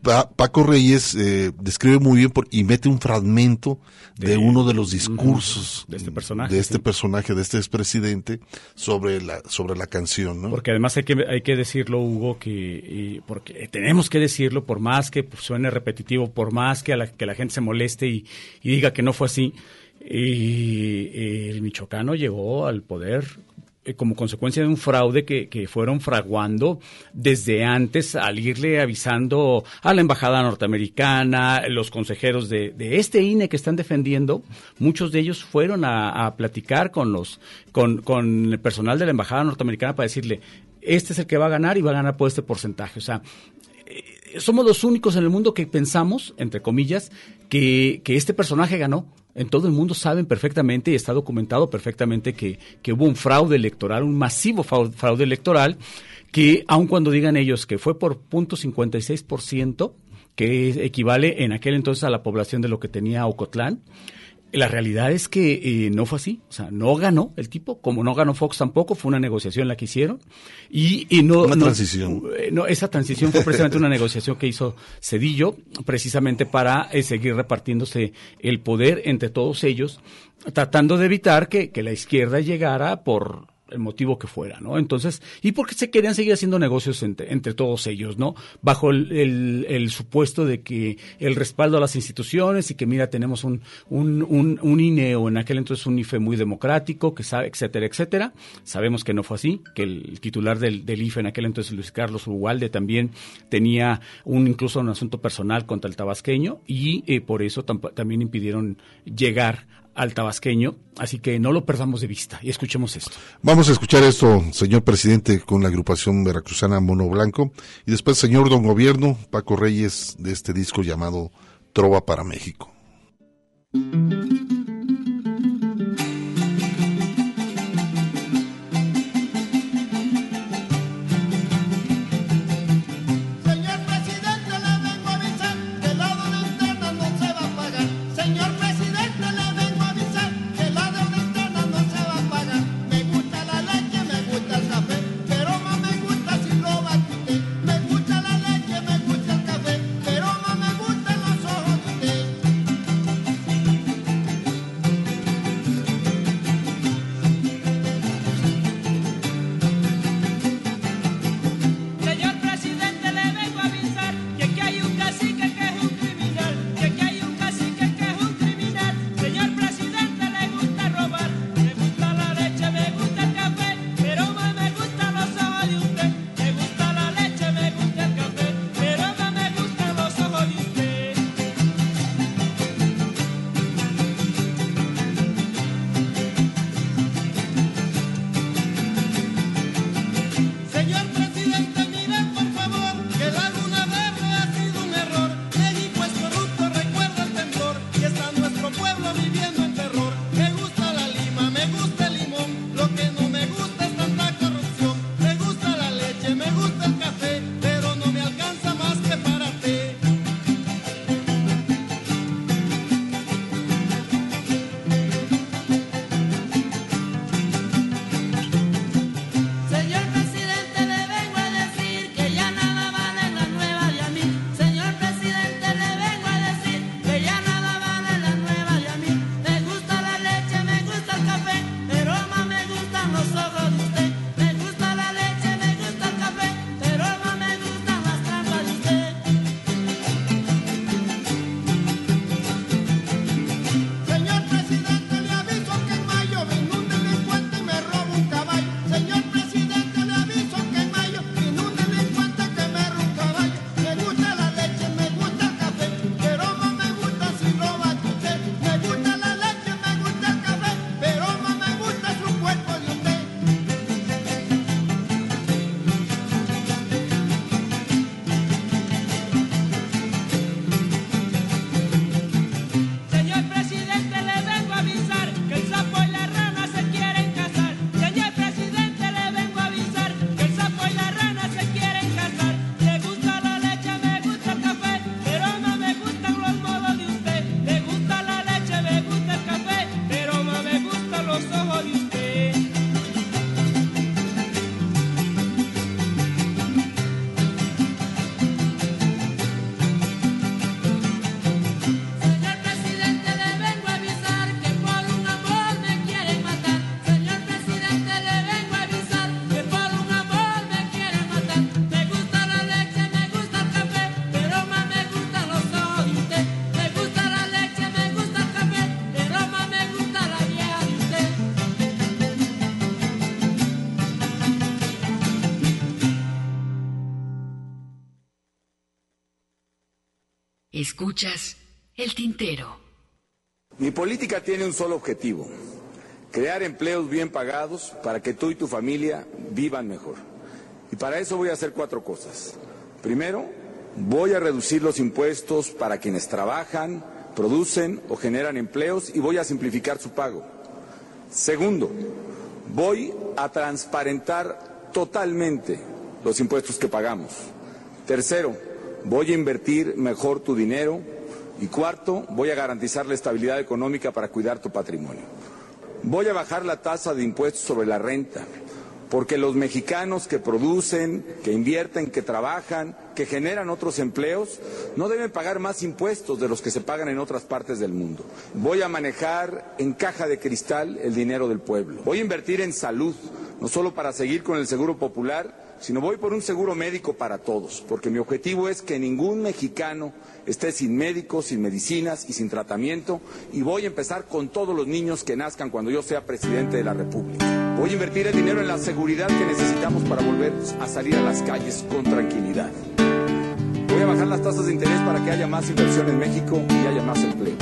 Paco Reyes eh, describe muy bien por- y mete un fragmento de,
De-
uno de los discursos
de este personaje,
de este
sí.
personaje de este expresidente sobre la sobre la canción ¿no?
Porque además hay que, hay que decirlo, Hugo, que y porque tenemos que decirlo, por más que suene repetitivo, por más que, a la, que la gente se moleste y, y diga que no fue así, y, y el michoacano llegó al poder eh, como consecuencia de un fraude que, que fueron fraguando desde antes al irle avisando a la embajada norteamericana, los consejeros de, de este INE que están defendiendo, muchos de ellos fueron a, a platicar con los con, con el personal de la embajada norteamericana para decirle este es el que va a ganar y va a ganar por este porcentaje. O sea, eh, somos los únicos en el mundo que pensamos, entre comillas, que, que este personaje ganó. En todo el mundo saben perfectamente y está documentado perfectamente que, que hubo un fraude electoral, un masivo fraude, electoral, que aun cuando digan ellos que fue por punto 56%, que equivale en aquel entonces a la población de lo que tenía Ocotlán, la realidad es que eh, no fue así, o sea, no ganó el tipo, como no ganó Fox tampoco, fue una negociación la que hicieron y, y no,
Una
no-
transición.
eh, no, esa transición fue precisamente una negociación que hizo Cedillo, precisamente para eh, seguir repartiéndose el poder entre todos ellos, tratando de evitar que, que la izquierda llegara por el motivo que fuera, ¿no? Entonces, y porque se querían seguir haciendo negocios entre, entre todos ellos, ¿no? Bajo el, el- supuesto de que el respaldo a las instituciones y que mira, tenemos un, un, un, un INE o en aquel entonces un IFE muy democrático, que sabe, etcétera, etcétera. Sabemos que no fue así, que el titular del, del IFE en aquel entonces, Luis Carlos Urugualde, también tenía un incluso un asunto personal contra el tabasqueño y eh, por eso también impidieron llegar al tabasqueño, así que no lo perdamos de vista y escuchemos esto.
Vamos a escuchar esto, señor presidente, con la agrupación veracruzana Mono Blanco, y después, señor don gobierno, Paco Reyes, de este disco llamado Trova para México.
Escuchas el tintero.
Mi política tiene un solo objetivo, crear empleos bien pagados para que tú y tu familia vivan mejor. Y para eso voy a hacer cuatro cosas. Primero, voy a reducir los impuestos para quienes trabajan, producen o generan empleos y voy a simplificar su pago. Segundo, voy a transparentar totalmente los impuestos que pagamos. Tercero, voy a invertir mejor tu dinero. Y cuarto, voy a garantizar la estabilidad económica para cuidar tu patrimonio. Voy a bajar la tasa de impuestos sobre la renta, porque los mexicanos que producen, que invierten, que trabajan, que generan otros empleos, no deben pagar más impuestos de los que se pagan en otras partes del mundo. Voy a manejar en caja de cristal el dinero del pueblo. Voy a invertir en salud, no solo para seguir con el seguro popular, sino voy por un seguro médico para todos, porque mi objetivo es que ningún mexicano esté sin médicos, sin medicinas y sin tratamiento, y voy a empezar con todos los niños que nazcan cuando yo sea presidente de la República. Voy a invertir el dinero en la seguridad que necesitamos para volver a salir a las calles con tranquilidad. Voy a bajar las tasas de interés para que haya más inversión en México y haya más empleo.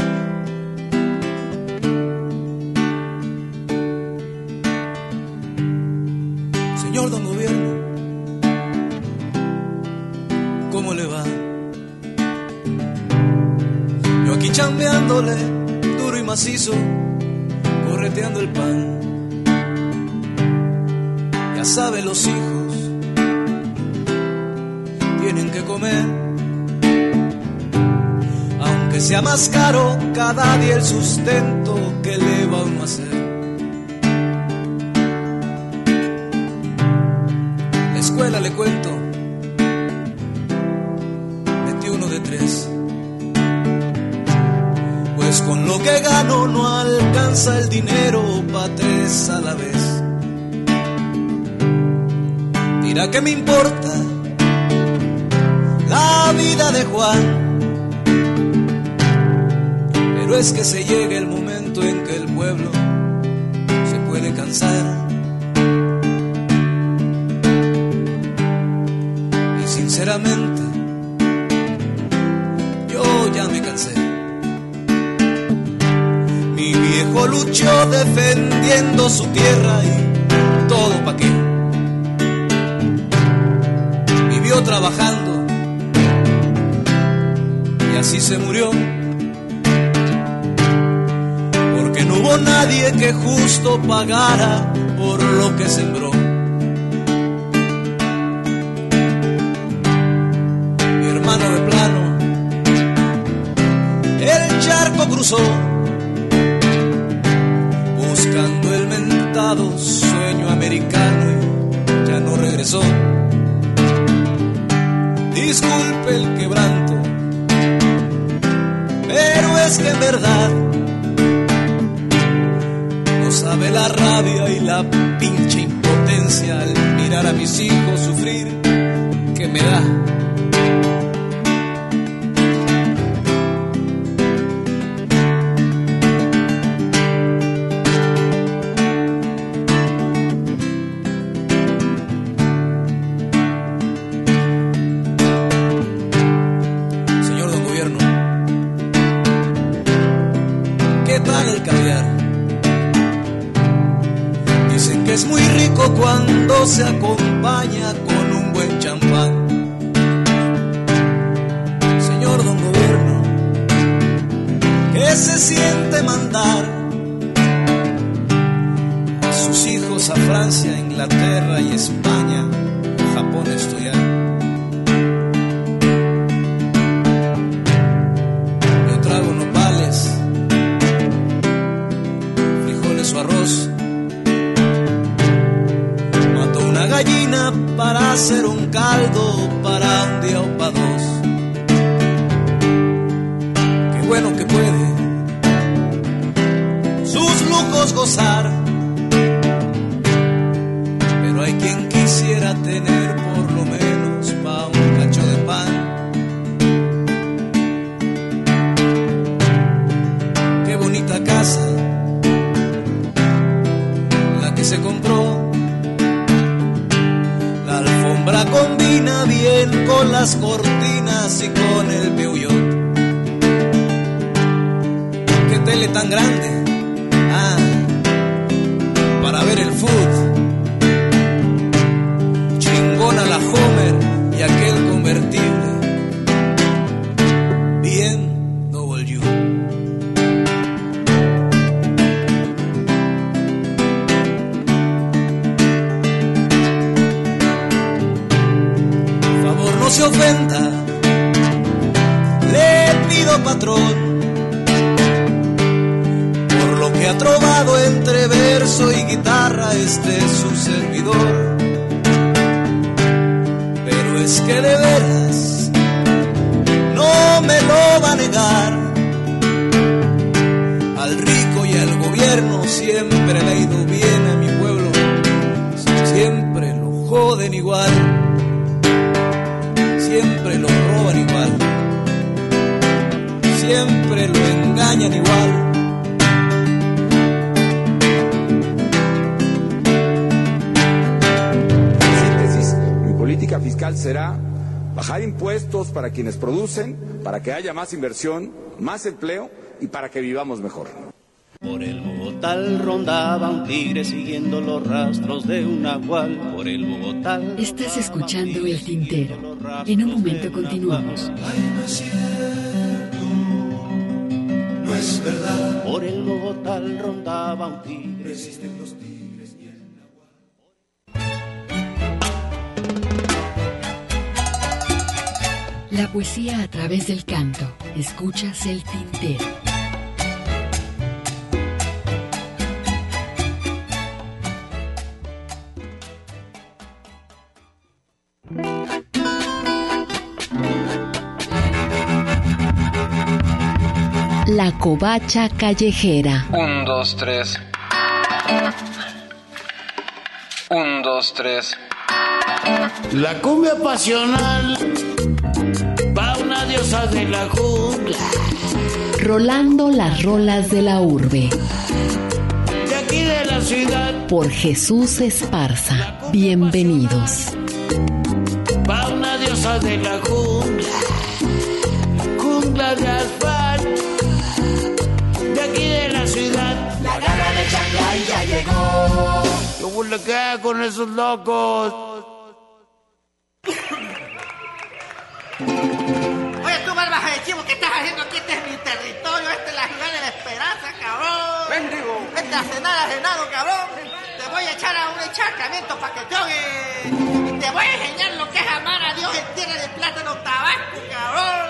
Señor Don ¿cómo le va? Yo aquí chambeándole, duro y macizo, correteando el pan. Ya saben los hijos, tienen que comer. Aunque sea más caro cada día el sustento que le va a uno a hacer. La escuela le cuento, lo que gano no alcanza el dinero pa' tres a la vez. Mira que me importa la vida de Juan. Pero es que se llega el momento en que el pueblo se puede cansar. Y sinceramente, yo ya me cansé. Luchó defendiendo su tierra y todo pa' qué. Vivió trabajando y así se murió. Porque no hubo nadie que justo pagara por lo que sembró. Mi hermano de plano, el charco cruzó, Disculpe el quebranto, pero es que en verdad no sabe la rabia y la pinche impotencia al mirar a mis hijos sufrir que me da. Para que
haya más inversión, más empleo y para que vivamos mejor.
Por el Bogotá rondaba un tigre siguiendo los rastros de un nahual. Por el Bogotá.
Estás escuchando El Tintero. En un momento continuamos.
No es verdad. Por el Bogotá rondaba un tigre.
Poesía a través del canto. Escuchas El Tintero.
La covacha callejera.
Un, dos, tres. Un, dos, tres.
La cumbia pasional de la jungla.
Rolando las rolas de la urbe.
De aquí de la ciudad
Por Jesús Esparza. Bienvenidos.
va una diosa de la jungla. Jungla de asfalto. De aquí de la ciudad. La gana de Shanghai ya llegó. ¿Qué huele qué con esos locos?
Vete a cenar cabrón. Te voy a echar a un encharcamiento para que te ahogues. Te voy a enseñar lo que es amar a Dios en tierra de plátano tabasco, cabrón.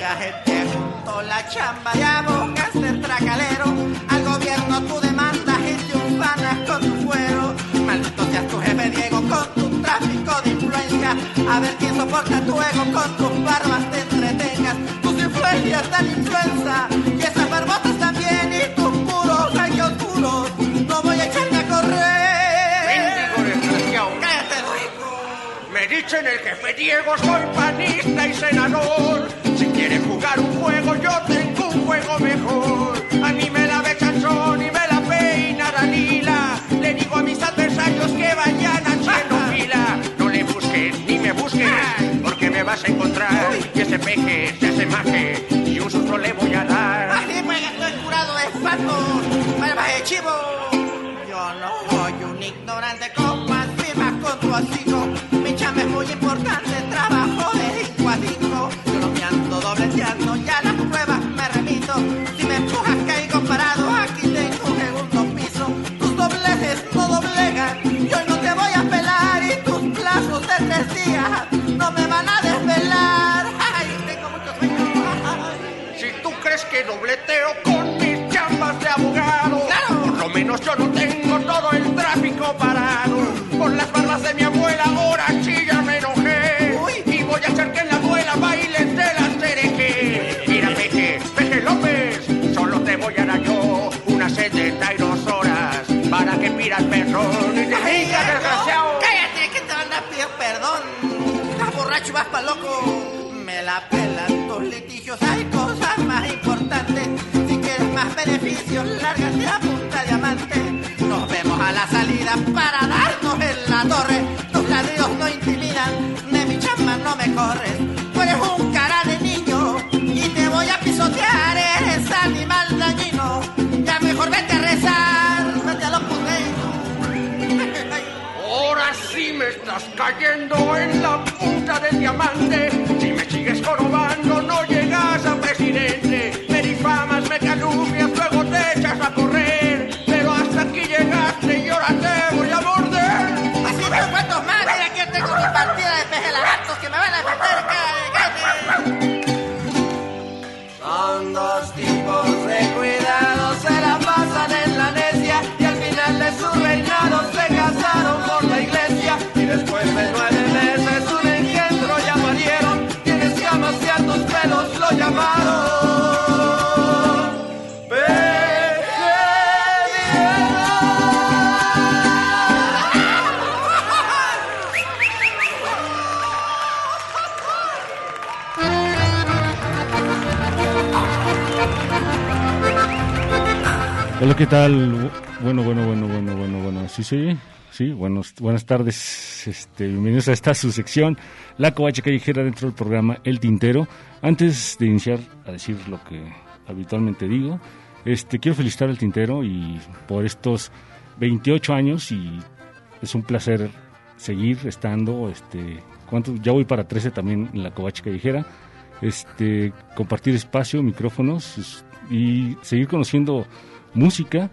Ya se te juntó la chamba, ya buscaste el tracalero. Al gobierno tú demandas gente urbana con tu fuero. Maldito seas tu jefe Diego con tu tráfico de influencia. A ver quién soporta tu ego con tus barbas te entretengas. Tus influencias dan influenza y esas barbotas
Dicen el jefe Diego, soy panista y senador.
Estás borracho y vas pa' loco. Me la pelan tus litigios, hay cosas más importantes. Si quieres más beneficios, lárgate a punta diamante. Nos vemos a la salida para darnos en la torre. Tus ladrillos no intimidan, de mi chamba no me corres. Tú eres un cara de niño y te voy a pisotear. Eres animal dañino. Ya mejor vete a rezar, vete a los
Ahora sí me estás cayendo en la del diamante.
¿Qué tal? Bueno, bueno, bueno, bueno, bueno, bueno. Sí, sí, sí. Buenos, buenas tardes. Este, bienvenidos a esta su sección, La Covacha Callejera, dentro del programa El Tintero. Antes de iniciar a decir lo que habitualmente digo, Este, quiero felicitar al Tintero y por estos 28 años y es un placer seguir estando, este, ¿cuánto? ya voy para 13 también en la Covacha Callejera, este, compartir espacio, micrófonos y seguir conociendo música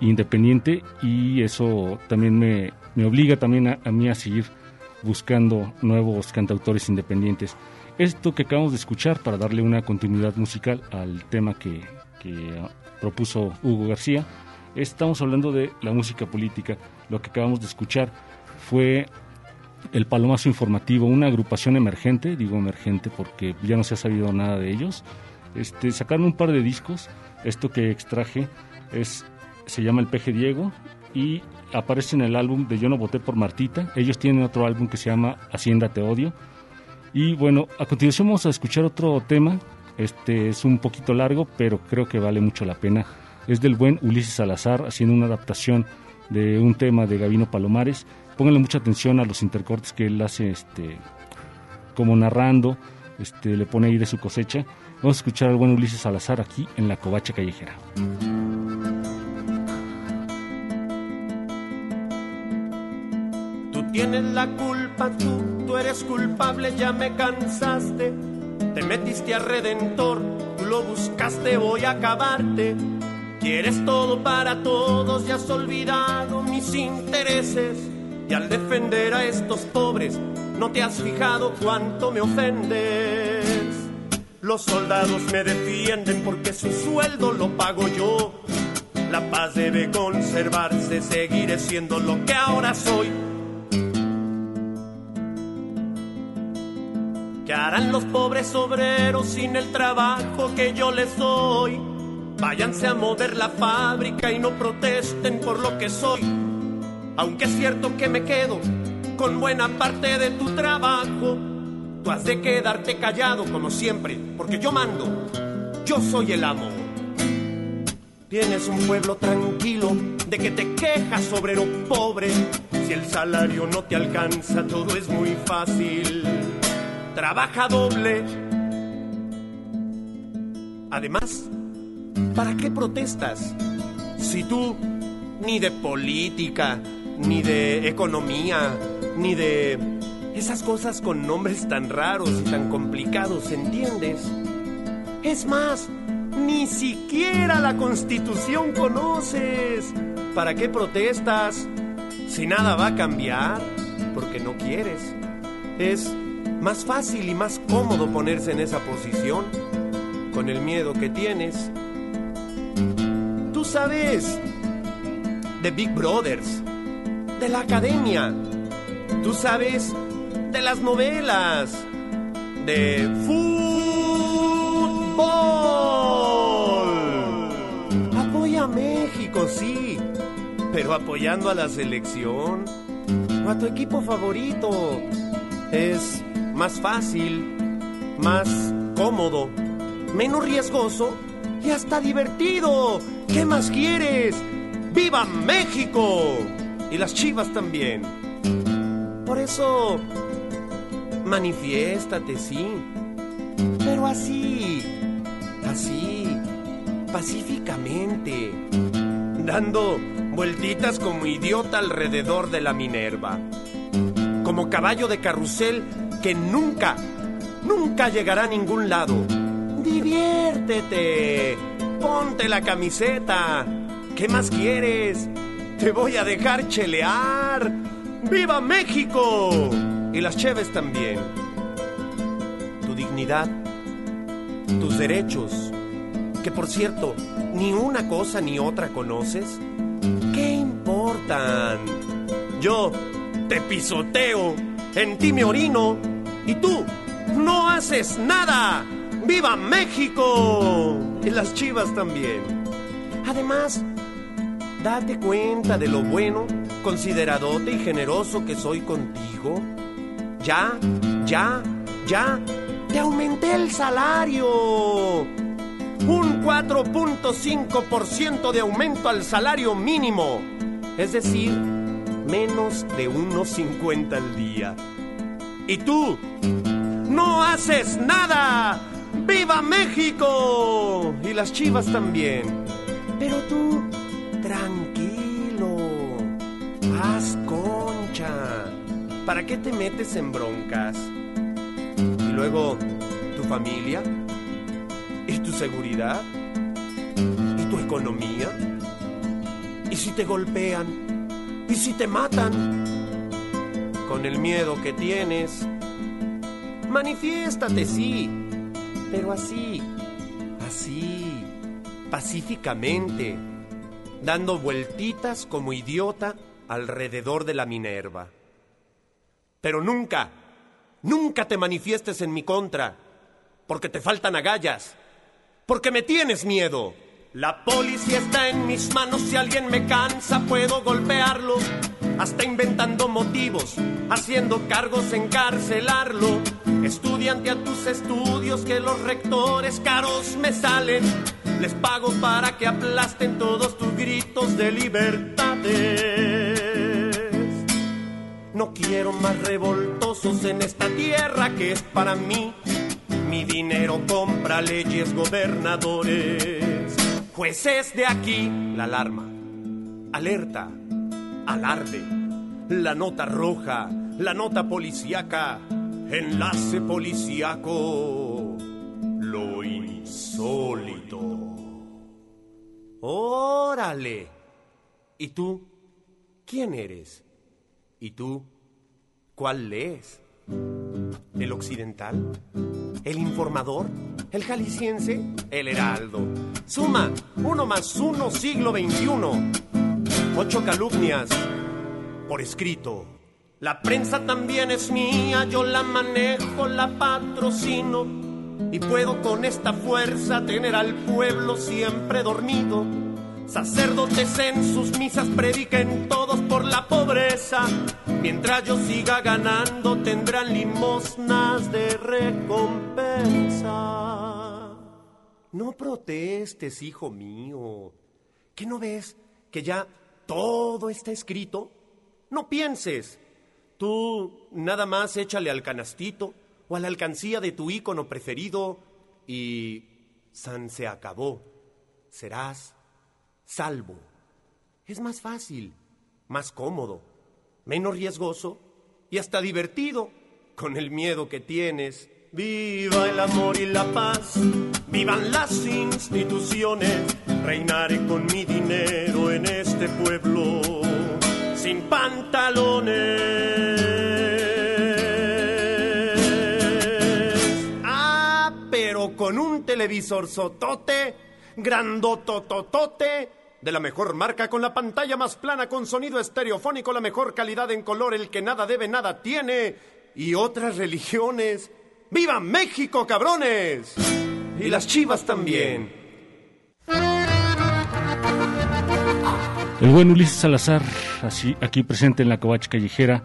independiente y eso también me, me obliga también a, a mí a seguir buscando nuevos cantautores independientes. Esto que acabamos de escuchar para darle una continuidad musical al tema que, que propuso Hugo García, estamos hablando de la música política. Lo que acabamos de escuchar fue el Palomazo Informativo, una agrupación emergente, digo emergente porque ya no se ha sabido nada de ellos. Este, sacaron un par de discos, esto que extraje es, se llama El Peje Diego y aparece en el álbum de Yo no voté por Martita. Ellos tienen otro álbum que se llama Hacienda Te Odio. Y bueno, a continuación vamos a escuchar otro tema. Este es un poquito largo, pero creo que vale mucho la pena. Es del buen Ulises Salazar haciendo una adaptación de un tema de Gavino Palomares. Pónganle mucha atención a los intercortes que él hace este como narrando, este le pone ahí de su cosecha. Vamos a escuchar al buen Ulises Salazar aquí en la Covacha Callejera.
Tú tienes la culpa, tú, tú eres culpable, ya me cansaste. Te metiste a redentor, tú lo buscaste, voy a acabarte. Quieres todo para todos y has olvidado mis intereses. Y al defender a estos pobres, no te has fijado cuánto me ofendes. Los soldados me defienden porque su sueldo lo pago yo. La paz debe conservarse, seguiré siendo lo que ahora soy. ¿Qué harán los pobres obreros sin el trabajo que yo les doy? Váyanse a mover la fábrica y no protesten por lo que soy. Aunque es cierto que me quedo con buena parte de tu trabajo, tú has de quedarte callado como siempre, porque yo mando, yo soy el amo. Tienes un pueblo tranquilo de que te quejas, obrero pobre. Si el salario no te alcanza, todo es muy fácil. Trabaja doble. Además, ¿para qué protestas? Si tú ni de política, ni de economía, ni de esas cosas con nombres tan raros y tan complicados, ¿entiendes? Es más, ni siquiera la constitución conoces. ¿Para qué protestas? Si nada va a cambiar, porque no quieres. Es más fácil y más cómodo ponerse en esa posición, con el miedo que tienes. Tú sabes de Big Brothers, de la academia. Tú sabes de las novelas, de fútbol. Apoya a México, sí, pero apoyando a la selección o a tu equipo favorito. Es más fácil, más cómodo, menos riesgoso y hasta divertido. ¿Qué más quieres? ¡Viva México! Y las chivas también. Por eso, manifiéstate, sí. Pero así, así, pacíficamente, dando vueltitas como idiota alrededor de la Minerva. Como caballo de carrusel que nunca, nunca llegará a ningún lado. Diviértete, ponte la camiseta. ¿Qué más quieres? Te voy a dejar chelear. ¡Viva México! Y las cheves también. Tu dignidad, tus derechos, que por cierto, ni una cosa ni otra conoces, ¿qué importan? Yo te pisoteo, en ti me orino, y tú no haces nada. ¡Viva México! Y las chivas también. Además, date cuenta de lo bueno, consideradote y generoso que soy contigo. Ya, ya, ya, te aumenté el salario. Un 4.5% de aumento al salario mínimo. Es decir, menos de unos 50 al día. ¿Y tú? ¡No haces nada! ¡Viva México! Y las chivas también. Pero tú, tranquilo. Haz concha. ¿Para qué te metes en broncas? Y luego, ¿tu familia? ¿Y tu seguridad? ¿Y tu economía? ¿Y si te golpean? ¿Y si te matan? Con el miedo que tienes, manifiéstate, sí, pero así, así, pacíficamente, dando vueltitas como idiota alrededor de la Minerva. Pero nunca, nunca te manifiestes en mi contra, porque te faltan agallas, porque me tienes miedo. La policía está en mis manos, si alguien me cansa puedo golpearlo, hasta inventando motivos, haciendo cargos, encarcelarlo. Estudiante a tus estudios que los rectores caros me salen, les pago para que aplasten todos tus gritos de libertades. No quiero más revoltosos en esta tierra que es para mí. Mi dinero compra leyes, gobernadores, jueces de aquí. La alarma, alerta, alarde, la nota roja, la nota policíaca, enlace policíaco, lo insólito. Órale. ¿Y tú? ¿Quién eres? ¿Y tú? ¿Cuál lees? ¿El occidental? ¿El informador? ¿El jalisciense? ¿El heraldo? Suma, uno más uno, siglo XXI. Ocho calumnias por escrito. La prensa también es mía, yo la manejo, la patrocino. Y puedo con esta fuerza tener al pueblo siempre dormido. Sacerdotes en sus misas prediquen todos por la pobreza. Mientras yo siga ganando tendrán limosnas de recompensa. No protestes, hijo mío. ¿Qué no ves que ya todo está escrito? No pienses. Tú nada más échale al canastito o a la alcancía de tu ícono preferido y San se acabó. Serás salvo. Es más fácil, más cómodo, menos riesgoso y hasta divertido con el miedo que tienes. Viva el amor y la paz, vivan las instituciones, reinaré con mi dinero en este pueblo sin pantalones. Ah, pero con un televisor sotote, grandotototote, de la mejor marca, con la pantalla más plana, con sonido estereofónico, la mejor calidad en color, el que nada debe, nada tiene, y otras religiones. ¡Viva México, cabrones! Y las chivas también.
El buen Ulises Salazar, así, aquí presente en la Covacha Callejera,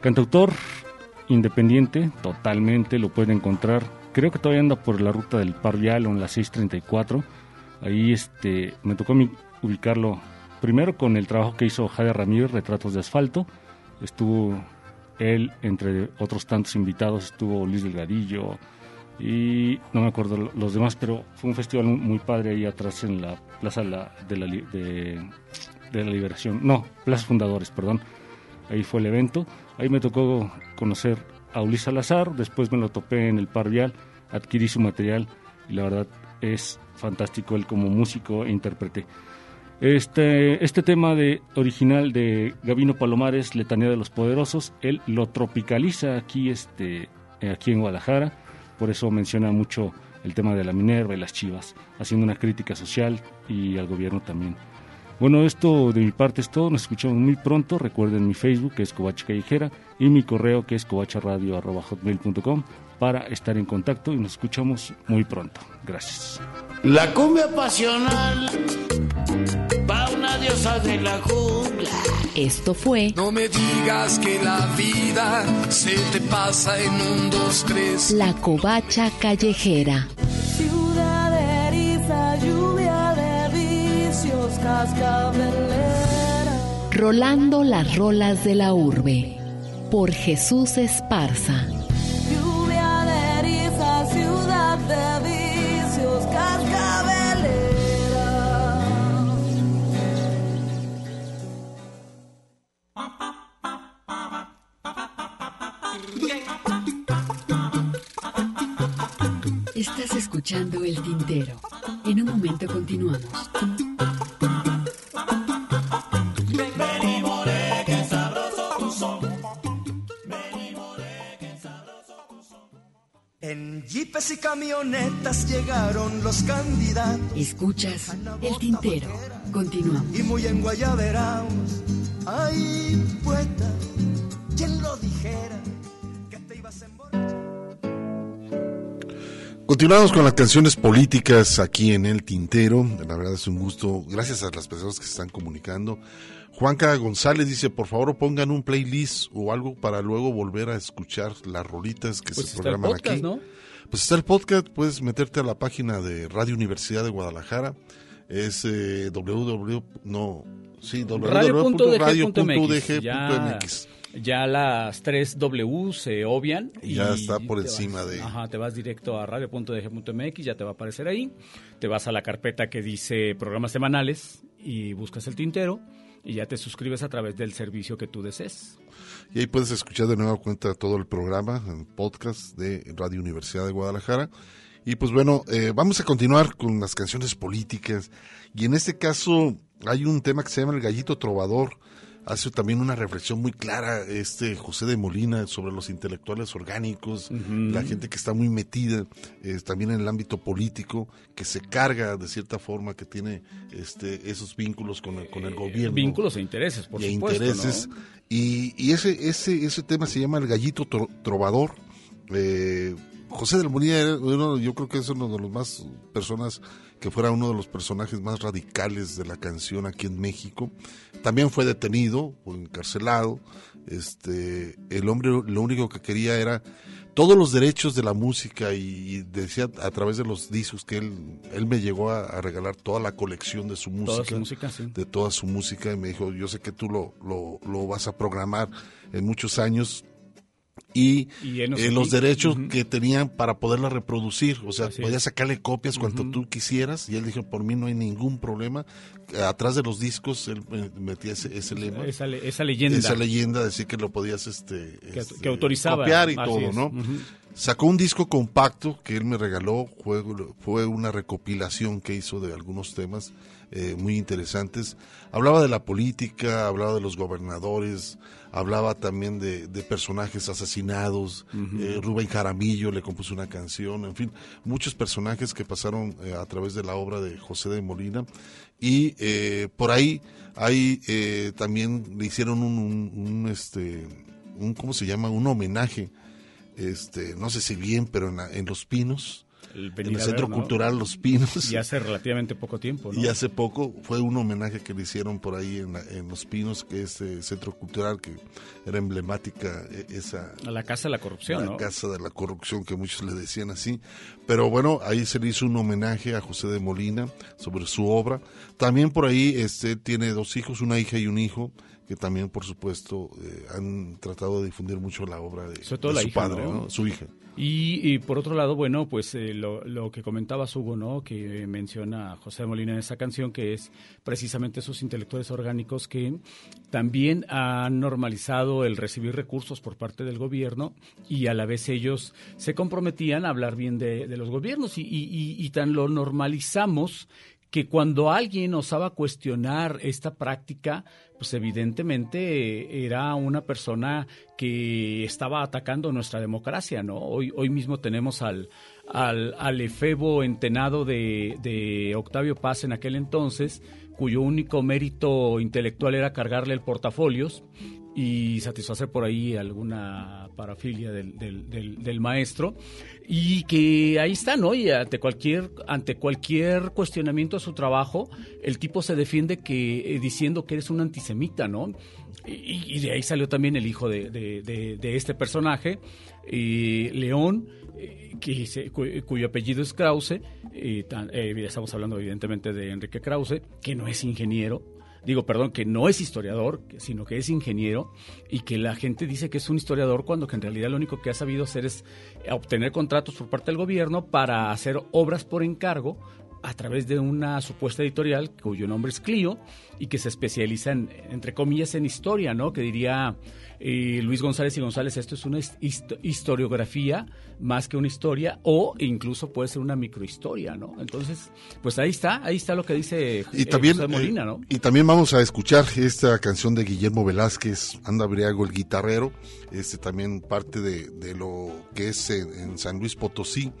cantautor independiente, totalmente, lo puede encontrar. Creo que todavía anda por la ruta del Par Vial o en la 634. Ahí este, me tocó mí ubicarlo primero con el trabajo que hizo Jade Ramírez, Retratos de Asfalto. Estuvo él, entre otros tantos invitados, estuvo Luis Delgadillo y no me acuerdo los demás, pero fue un festival muy padre ahí atrás en la Plaza la- de, la, de, de la Liberación, no, Plaza Fundadores, perdón. Ahí fue el evento. Ahí me tocó conocer a Ulises Salazar, después me lo topé en el Par Vial, adquirí su material y la verdad es fantástico él como músico e intérprete. Este, este tema de, original de Gabino Palomares, Letanía de los Poderosos, él lo tropicaliza aquí, este, aquí en Guadalajara, por eso menciona mucho el tema de la Minerva y las Chivas, haciendo una crítica social y al gobierno también. Bueno, esto de mi parte es todo, nos escuchamos muy pronto, recuerden mi Facebook que es Covacha Callejera y mi correo que es covacharadio.com para estar en contacto y nos escuchamos muy pronto. Gracias.
La cumbia pasional va una diosa de la jungla.
Esto fue
No me digas que la vida se te pasa en un, dos, tres.
La Covacha Callejera.
Ciudad de eriza, lluvia de vicios, cascabelera.
Rolando las rolas de la urbe. Por Jesús Esparza.
Lluvia de eriza, ciudad de vicios.
Estás escuchando El Tintero. En un momento continuamos.
En jeepes y camionetas llegaron los candidatos.
Escuchas el tintero. Continuamos.
Y muy en Guayaberaos, ay, poeta, quien lo dijera.
Continuamos con las canciones políticas aquí en El Tintero. La verdad es un gusto. Gracias a las personas que se están comunicando. Juanca González dice, por favor pongan un playlist o algo para luego volver a escuchar las rolitas que
Pues
se programan
podcast,
aquí.
¿no?
Pues está el podcast, puedes meterte a la página de Radio Universidad de Guadalajara. Es eh, www, no, sí,
Radio.udg.mx. Ya, las tres W se obvian.
Y ya está por encima
vas-
de-
Ajá, te vas directo a radio.udg.mx, ya te va a aparecer ahí. Te vas a la carpeta que dice programas semanales y buscas el tintero y ya te suscribes a través del servicio que tú desees.
Y ahí puedes escuchar de nueva cuenta todo el programa en podcast de Radio Universidad de Guadalajara. Y pues bueno, eh, vamos a continuar con las canciones políticas. Y en este caso hay un tema que se llama El Gallito Trovador. Hace también una reflexión muy clara este José de Molina sobre los intelectuales orgánicos, la gente que está muy metida eh, también en el ámbito político, que se carga de cierta forma, que tiene este, esos vínculos con el, con el gobierno
Vínculos e intereses, por
y a
supuesto.
intereses.
¿no?
Y, y ese, ese, ese tema se llama El Gallito Tro- Trovador. Eh, José del Molina, era uno, yo creo que es uno de los más personas que fuera uno de los personajes más radicales de la canción aquí en México. También fue detenido o encarcelado. Este, el hombre lo único que quería era todos los derechos de la música y, decía a través de los discos que él, él me llegó a, a regalar toda la colección de su música
Toda su música, sí.
de toda su música y me dijo, yo sé que tú lo, lo, lo vas a programar en muchos años y,
Y
eh, los derechos que tenían para poderla reproducir, o sea,
es.
sacarle copias cuanto tú quisieras y él dijo, por mí no hay ningún problema. Atrás de los discos él eh, metía ese, ese lema.
Esa, le- esa leyenda.
Esa leyenda, decir que lo podías este,
Que-
este,
que autorizaba.
copiar y
Así
todo,
es.
¿no? Sacó un disco compacto que él me regaló, fue, fue una recopilación que hizo de algunos temas eh, muy interesantes. Hablaba de la política, hablaba de los gobernadores, hablaba también de, de personajes asesinados. Eh, Rubén Jaramillo le compuso una canción, en fin, muchos personajes que pasaron eh, a través de la obra de José de Molina. Y eh, por ahí hay eh, también le hicieron un, un- un, este un cómo se llama un homenaje este no sé si bien pero en, la- en Los Pinos en el Centro
ver, ¿no?
Cultural Los Pinos
Y hace relativamente poco tiempo, ¿no?
y hace poco fue un homenaje que le hicieron por ahí en, la- en Los Pinos, que es eh, centro cultural que era emblemática eh, esa
A la Casa de la Corrupción,
la
¿no?
casa de la corrupción que muchos le decían así. Pero bueno, ahí se le hizo un homenaje a José de Molina sobre su obra. También por ahí este tiene dos hijos, una hija y un hijo que también por supuesto eh, han tratado de difundir mucho la obra de,
Sobre todo
de
la
su
hija,
padre,
¿no?
¿no? Su hija.
Y, y por otro lado, bueno, pues eh, lo, lo que comentabas, Hugo, ¿no? Que menciona José Molina en esa canción, que es precisamente esos intelectuales orgánicos que también han normalizado el recibir recursos por parte del gobierno y a la vez ellos se comprometían a hablar bien de, de los gobiernos y, y- y- y tan lo normalizamos que cuando alguien osaba cuestionar esta práctica, pues evidentemente eh, era una persona que estaba atacando nuestra democracia, ¿no? Hoy, hoy mismo tenemos al, al, al efebo entenado de, de Octavio Paz en aquel entonces, cuyo único mérito intelectual era cargarle el portafolios y satisfacer por ahí alguna parafilia del, maestro y que ahí está, ¿no? Y ante cualquier ante cualquier cuestionamiento a su trabajo, el tipo se defiende que eh, diciendo que eres un antisemita, ¿no? Y, de ahí salió también el hijo de, este personaje, eh, León, eh, cuyo apellido es Krause, estamos hablando evidentemente de Enrique Krause, que no es ingeniero, digo, perdón, que no es historiador, sino que es ingeniero y que la gente dice que es un historiador cuando que en realidad lo único que ha sabido hacer es obtener contratos por parte del gobierno para hacer obras por encargo a través de una supuesta editorial cuyo nombre es Clio y que se especializa en, entre comillas, en historia, ¿no? Que diría eh, Luis González y González, esto es una hist- historiografía más que una historia o incluso puede ser una microhistoria, ¿no? Entonces, pues ahí está, ahí está lo que dice
Y
eh,
también,
José Molina,
eh,
¿no?
y también vamos a escuchar esta canción de Guillermo Velázquez, Anda Briago, el guitarrero, este también parte de, de lo que es en, en San Luis Potosí,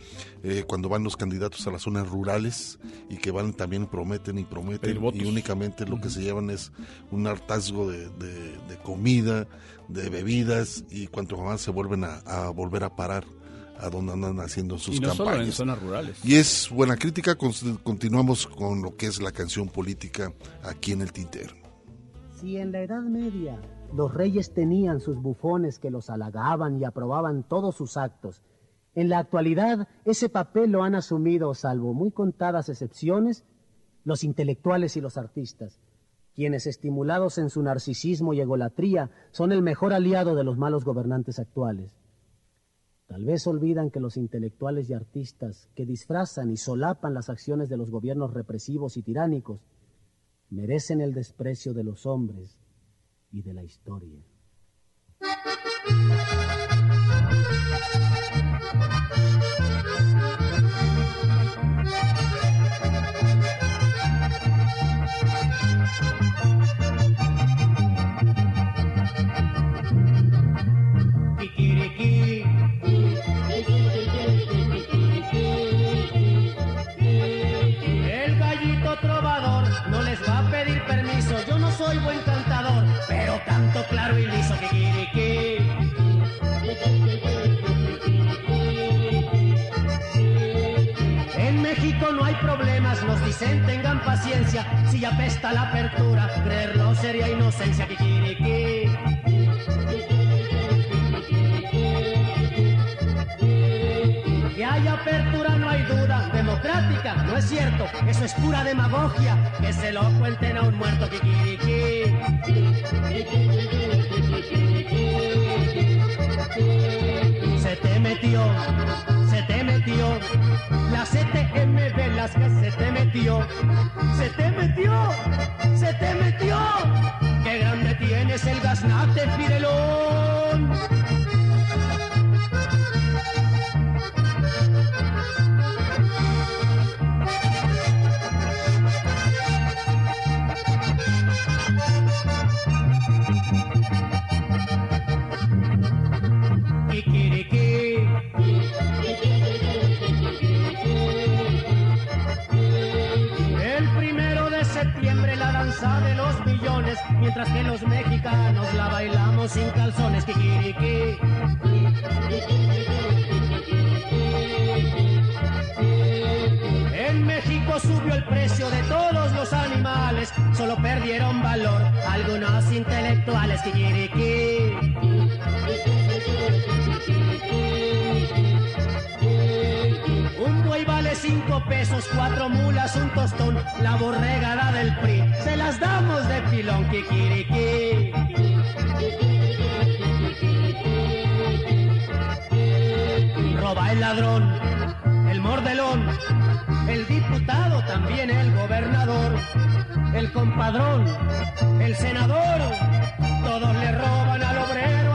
eh, cuando van los candidatos a las zonas rurales y que van también prometen y prometen y únicamente lo que se llevan es un hartazgo de, de- de comida, de bebidas y cuanto más se vuelven a, a volver a parar a donde andan haciendo sus
Y no
campañas.
solo en zonas rurales.
Y es buena crítica, con- continuamos con lo que es la canción política aquí en el tintero.
Si en la Edad Media los reyes tenían sus bufones que los halagaban y aprobaban todos sus actos, en la actualidad ese papel lo han asumido, salvo muy contadas excepciones, los intelectuales y los artistas, quienes estimulados en su narcisismo y egolatría son el mejor aliado de los malos gobernantes actuales. Tal vez olvidan que los intelectuales y artistas que disfrazan y solapan las acciones de los gobiernos represivos y tiránicos merecen el desprecio de los hombres y de la historia.
Si ya apesta la apertura, creerlo sería inocencia. Kikiriki. Que haya apertura no hay duda, democrática, no es cierto, eso es pura demagogia, que se lo cuenten a un muerto kikiriki. Se te metió, se te metió, la CTM Velázquez se te metió, se te mientras que los mexicanos la bailamos sin calzones. Kikiriki. En México subió el precio de todos los animales, solo perdieron valor algunos intelectuales. Kikiriki. Un buey vale cinco pesos, cuatro mulas, un tostón, la borregada del PRI, se las damos de pilón, kikiriki. Roba el ladrón, el mordelón, el diputado, también el gobernador, el compadrón, el senador, todos le roban al obrero,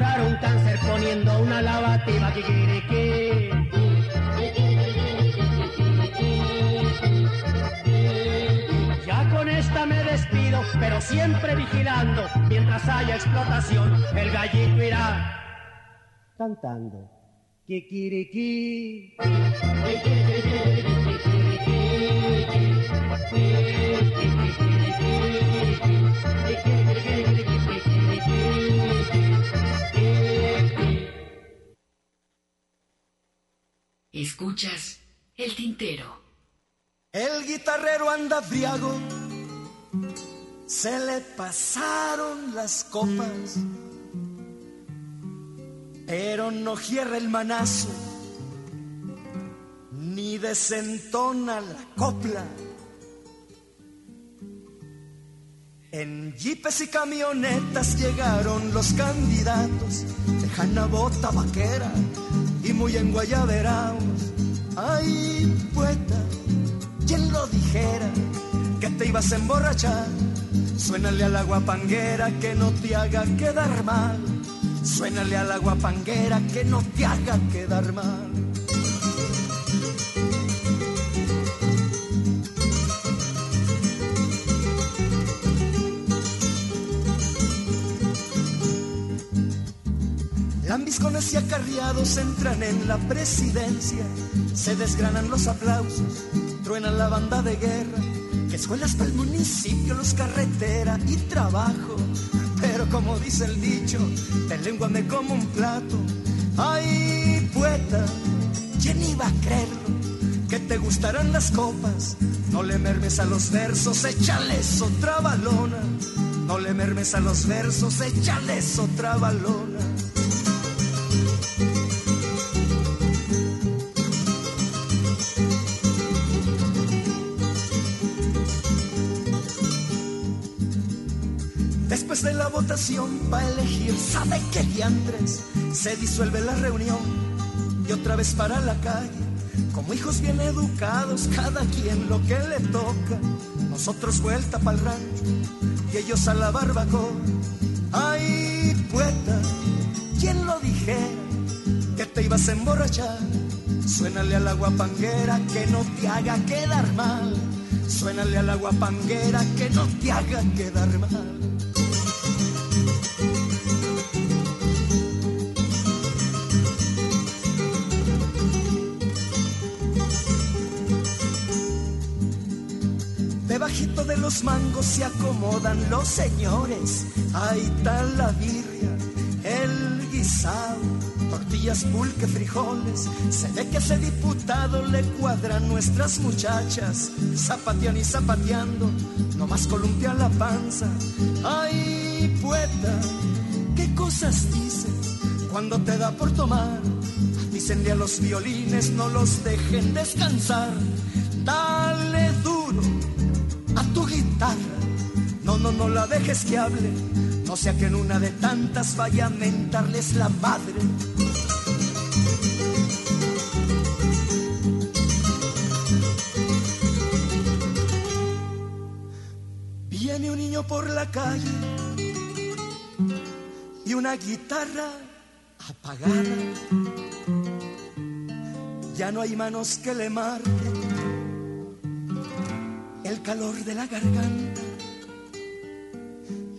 curar un cáncer poniendo una lavativa Kikiriki. Ya con esta me despido, pero siempre vigilando. Mientras haya explotación, el gallito irá cantando. Kikiriki.
El tintero.
El guitarrero anda briago, se le pasaron las copas, pero no hierra el manazo, ni desentona la copla. En jeepes y camionetas llegaron los candidatos, de bota vaquera y muy enguayaberaos. Ay, poeta, ¿quién lo dijera que te ibas a emborrachar? Suénale a la guapanguera que no te haga quedar mal. Suénale a la guapanguera que no te haga quedar mal. Lambiscones y acarreados entran en la presidencia, se desgranan los aplausos, truenan la banda de guerra, que escuelas para el municipio, los carretera y trabajo. Pero como dice el dicho, de lengua me como un plato. Ay, poeta, ¿quién iba a creerlo? Que te gustarán las copas, no le mermes a los versos, échales otra balona. No le mermes a los versos, échales otra balona. Votación para elegir, ¿sabe qué diantres? Se disuelve la reunión y otra vez para la calle. Como hijos bien educados, cada quien lo que le toca. Nosotros vuelta para el rancho y ellos a la barbacoa. Ay, poeta, ¿quién lo dijera que te ibas a emborrachar? Suénale a la guapanguera que no te haga quedar mal. Suénale a la guapanguera que no te haga quedar mal. Los mangos se acomodan los señores. Ahí está la birria, el guisado, tortillas, pulque, frijoles. Se ve que ese diputado le cuadran nuestras muchachas. Zapatean y zapateando, nomás columpia la panza. Ay, poeta, ¿qué cosas dices cuando te da por tomar? Dícenle a los violines, no los dejen descansar. No, no, no la dejes que hable. No sea que en una de tantas vaya a mentarles la madre. Viene un niño por la calle y una guitarra apagada. Ya no hay manos que le marquen calor de la garganta.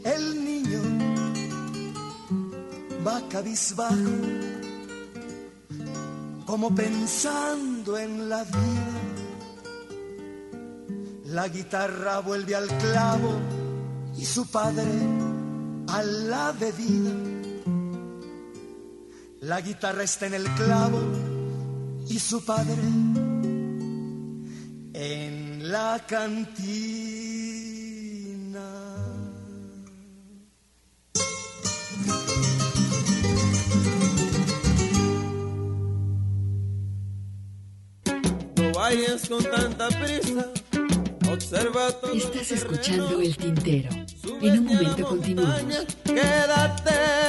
El niño va cabizbajo, como pensando en la vida. La guitarra vuelve al clavo y su padre a la bebida. La guitarra está en el clavo y su padre la cantina.
No vayas con tanta prisa, observa todo
Estás escuchando el tintero. En un momento continuamos.
Quédate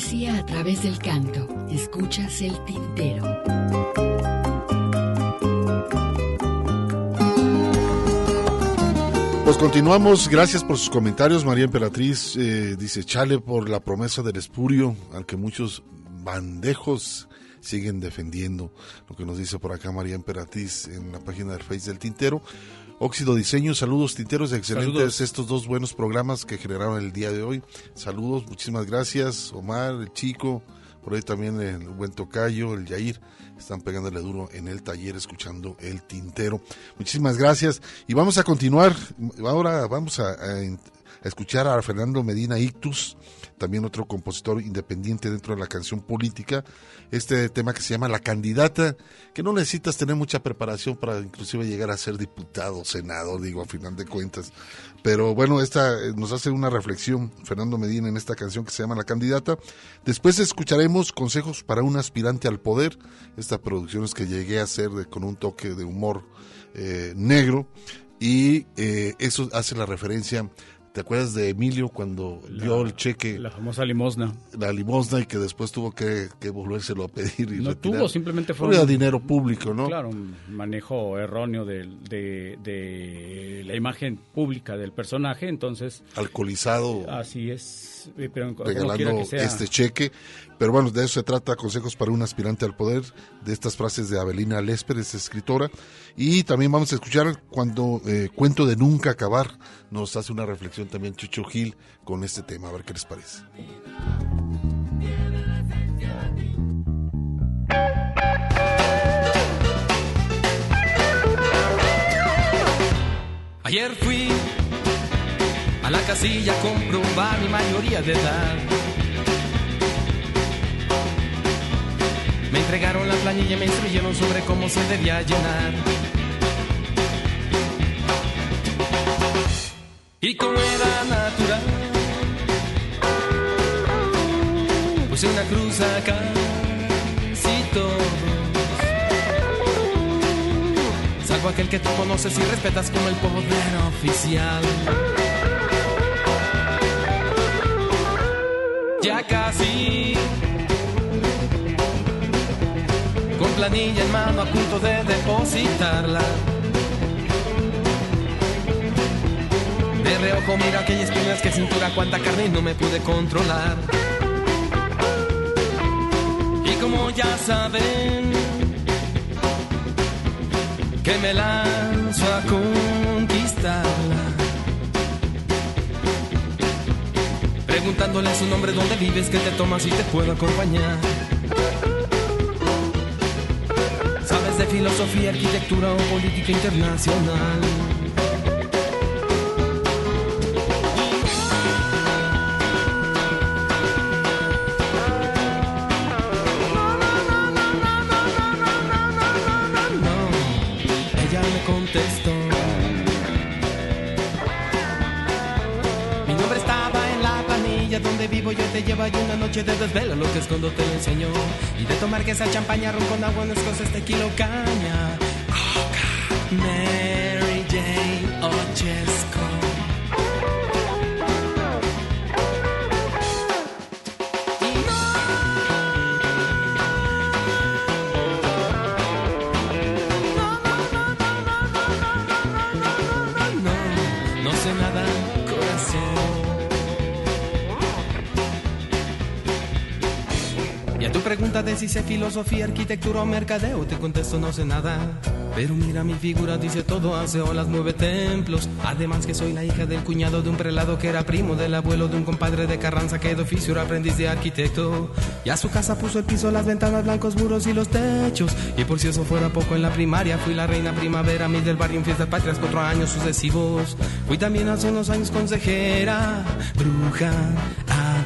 poesía a través del canto. Escuchas el tintero.
Pues continuamos, gracias por sus comentarios. María Emperatriz eh, dice, chale por la promesa del espurio, al que muchos bandejos siguen defendiendo. Lo que nos dice por acá María Emperatriz en la página del Face del Tintero. Óxido Diseño, saludos tinteros, excelentes
Saludos.
estos dos buenos programas que generaron el día de hoy. Saludos, muchísimas gracias, Omar, el chico, Por ahí también el buen Tocayo, el Yair, están pegándole duro en el taller escuchando el tintero. Muchísimas gracias. Y vamos a continuar. Ahora vamos a, a- a escuchar a Fernando Medina Ictus, también otro compositor independiente dentro de la canción política. Este tema que se llama La Candidata, que no necesitas tener mucha preparación para inclusive llegar a ser diputado, senador, digo, a final de cuentas. Pero bueno, esta eh, nos hace una reflexión Fernando Medina en esta canción que se llama La Candidata. Después escucharemos consejos para un aspirante al poder, esta producción es que llegué a hacer con un toque de humor eh, negro y eh, eso hace la referencia. ¿Te acuerdas de Emilio cuando dio el cheque?
La famosa limosna.
La limosna y que después tuvo que, que volvérselo a pedir. Y
No
retirar.
tuvo, simplemente fue un-
dinero público, ¿no?
Claro, un manejo erróneo del- de, de la imagen pública del personaje, entonces...
Alcoholizado.
Así es, pero
regalando
quiera que sea.
este cheque. Pero bueno, de eso se trata, consejos para un aspirante al poder, de estas frases de Abelina Lesper, es escritora. Y también vamos a escuchar cuando eh, Cuento de Nunca Acabar, nos hace una reflexión también Chucho Gil con este tema, a ver qué les parece.
Ayer fui la casilla comprobar mi mayoría de edad. Me entregaron la planilla y me instruyeron sobre cómo se debía llenar. Y como era natural, puse una cruz a casi todos. Salvo aquel que tú conoces y respetas como el poder oficial. Ya casi. Con planilla en mano a punto de depositarla. De reojo mira aquellas piernas que cintura cuánta carne y no me pude controlar. Y como ya saben, que me lanzo a conquistarla. Preguntándole su nombre, dónde vives, qué te tomas y te puedo acompañar. Sabes de filosofía, arquitectura o política internacional. Vivo yo te llevo y una noche de desvelo lo que escondo te lo enseño. Y de tomar que esa champaña ron con agua no es cosa este kilo caña. Coca, Mary pregunta de si sé filosofía, arquitectura o mercadeo, te contesto no sé nada. Pero mira mi figura, dice todo, hace olas, mueve templos. Además que soy la hija del cuñado de un prelado que era primo del abuelo de un compadre de Carranza que de oficio era aprendiz de arquitecto. Y a su casa puso el piso, las ventanas, blancos muros y los techos. Y por si eso fuera poco en la primaria, fui la reina primavera, mi del barrio en fiestas patrias, cuatro años sucesivos. Fui también hace unos años consejera, bruja,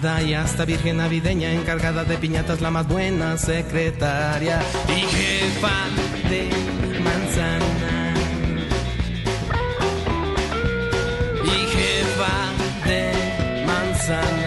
y hasta virgen navideña, encargada de piñatas, la más buena secretaria y jefa de manzana. Y jefa de manzana.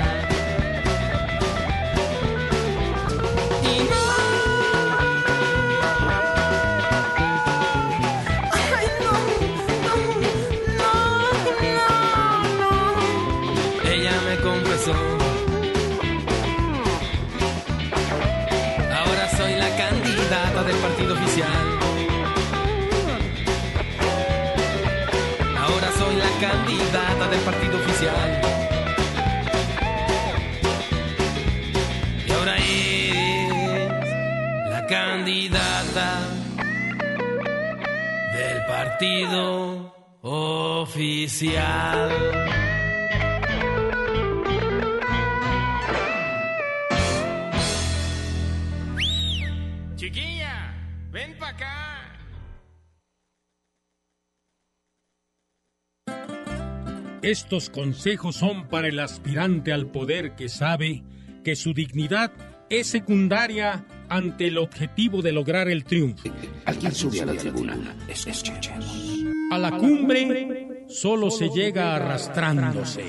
Oficial. Ahora soy la candidata del partido oficial. Y ahora es la candidata del partido oficial.
Estos consejos son para el aspirante al poder que sabe que su dignidad es secundaria ante el objetivo de lograr el triunfo.
Alguien sube a la tribuna.
A la cumbre solo se llega arrastrándose.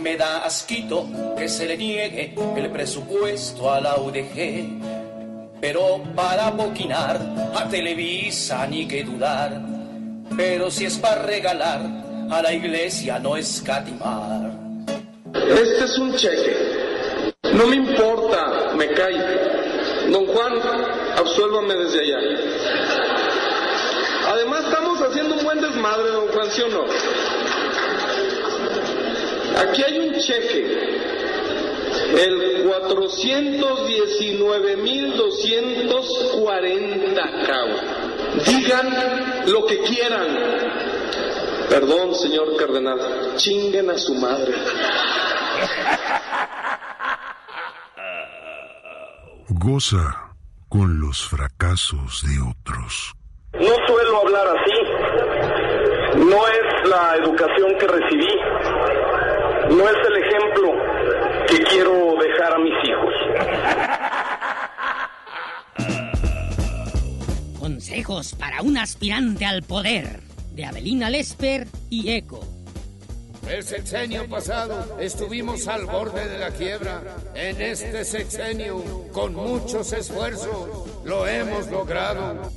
Me da asquito que se le niegue el presupuesto a la UDG. Pero para boquinar a Televisa ni que dudar. Pero si es para regalar a la iglesia no escatimar.
Este es un cheque. No me importa, me cae. Don Juan, absuélvame desde allá. Además estamos haciendo un buen desmadre, don Juan, ¿sí o no? Aquí hay un cheque. El 419.240 cabrón. Digan lo que quieran. Perdón, señor cardenal. Chinguen a su madre.
Goza con los fracasos de otros.
No suelo hablar así. No es la educación que recibí. No es el ejemplo que quiero dejar a mis hijos.
Consejos para un aspirante al poder de Abelina Lesper y Eco.
El sexenio pasado estuvimos al borde de la quiebra. En este sexenio, con muchos esfuerzos, lo hemos logrado.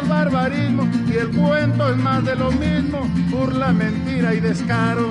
es barbarismo y el cuento es más de lo mismo, burla, mentira y descaro.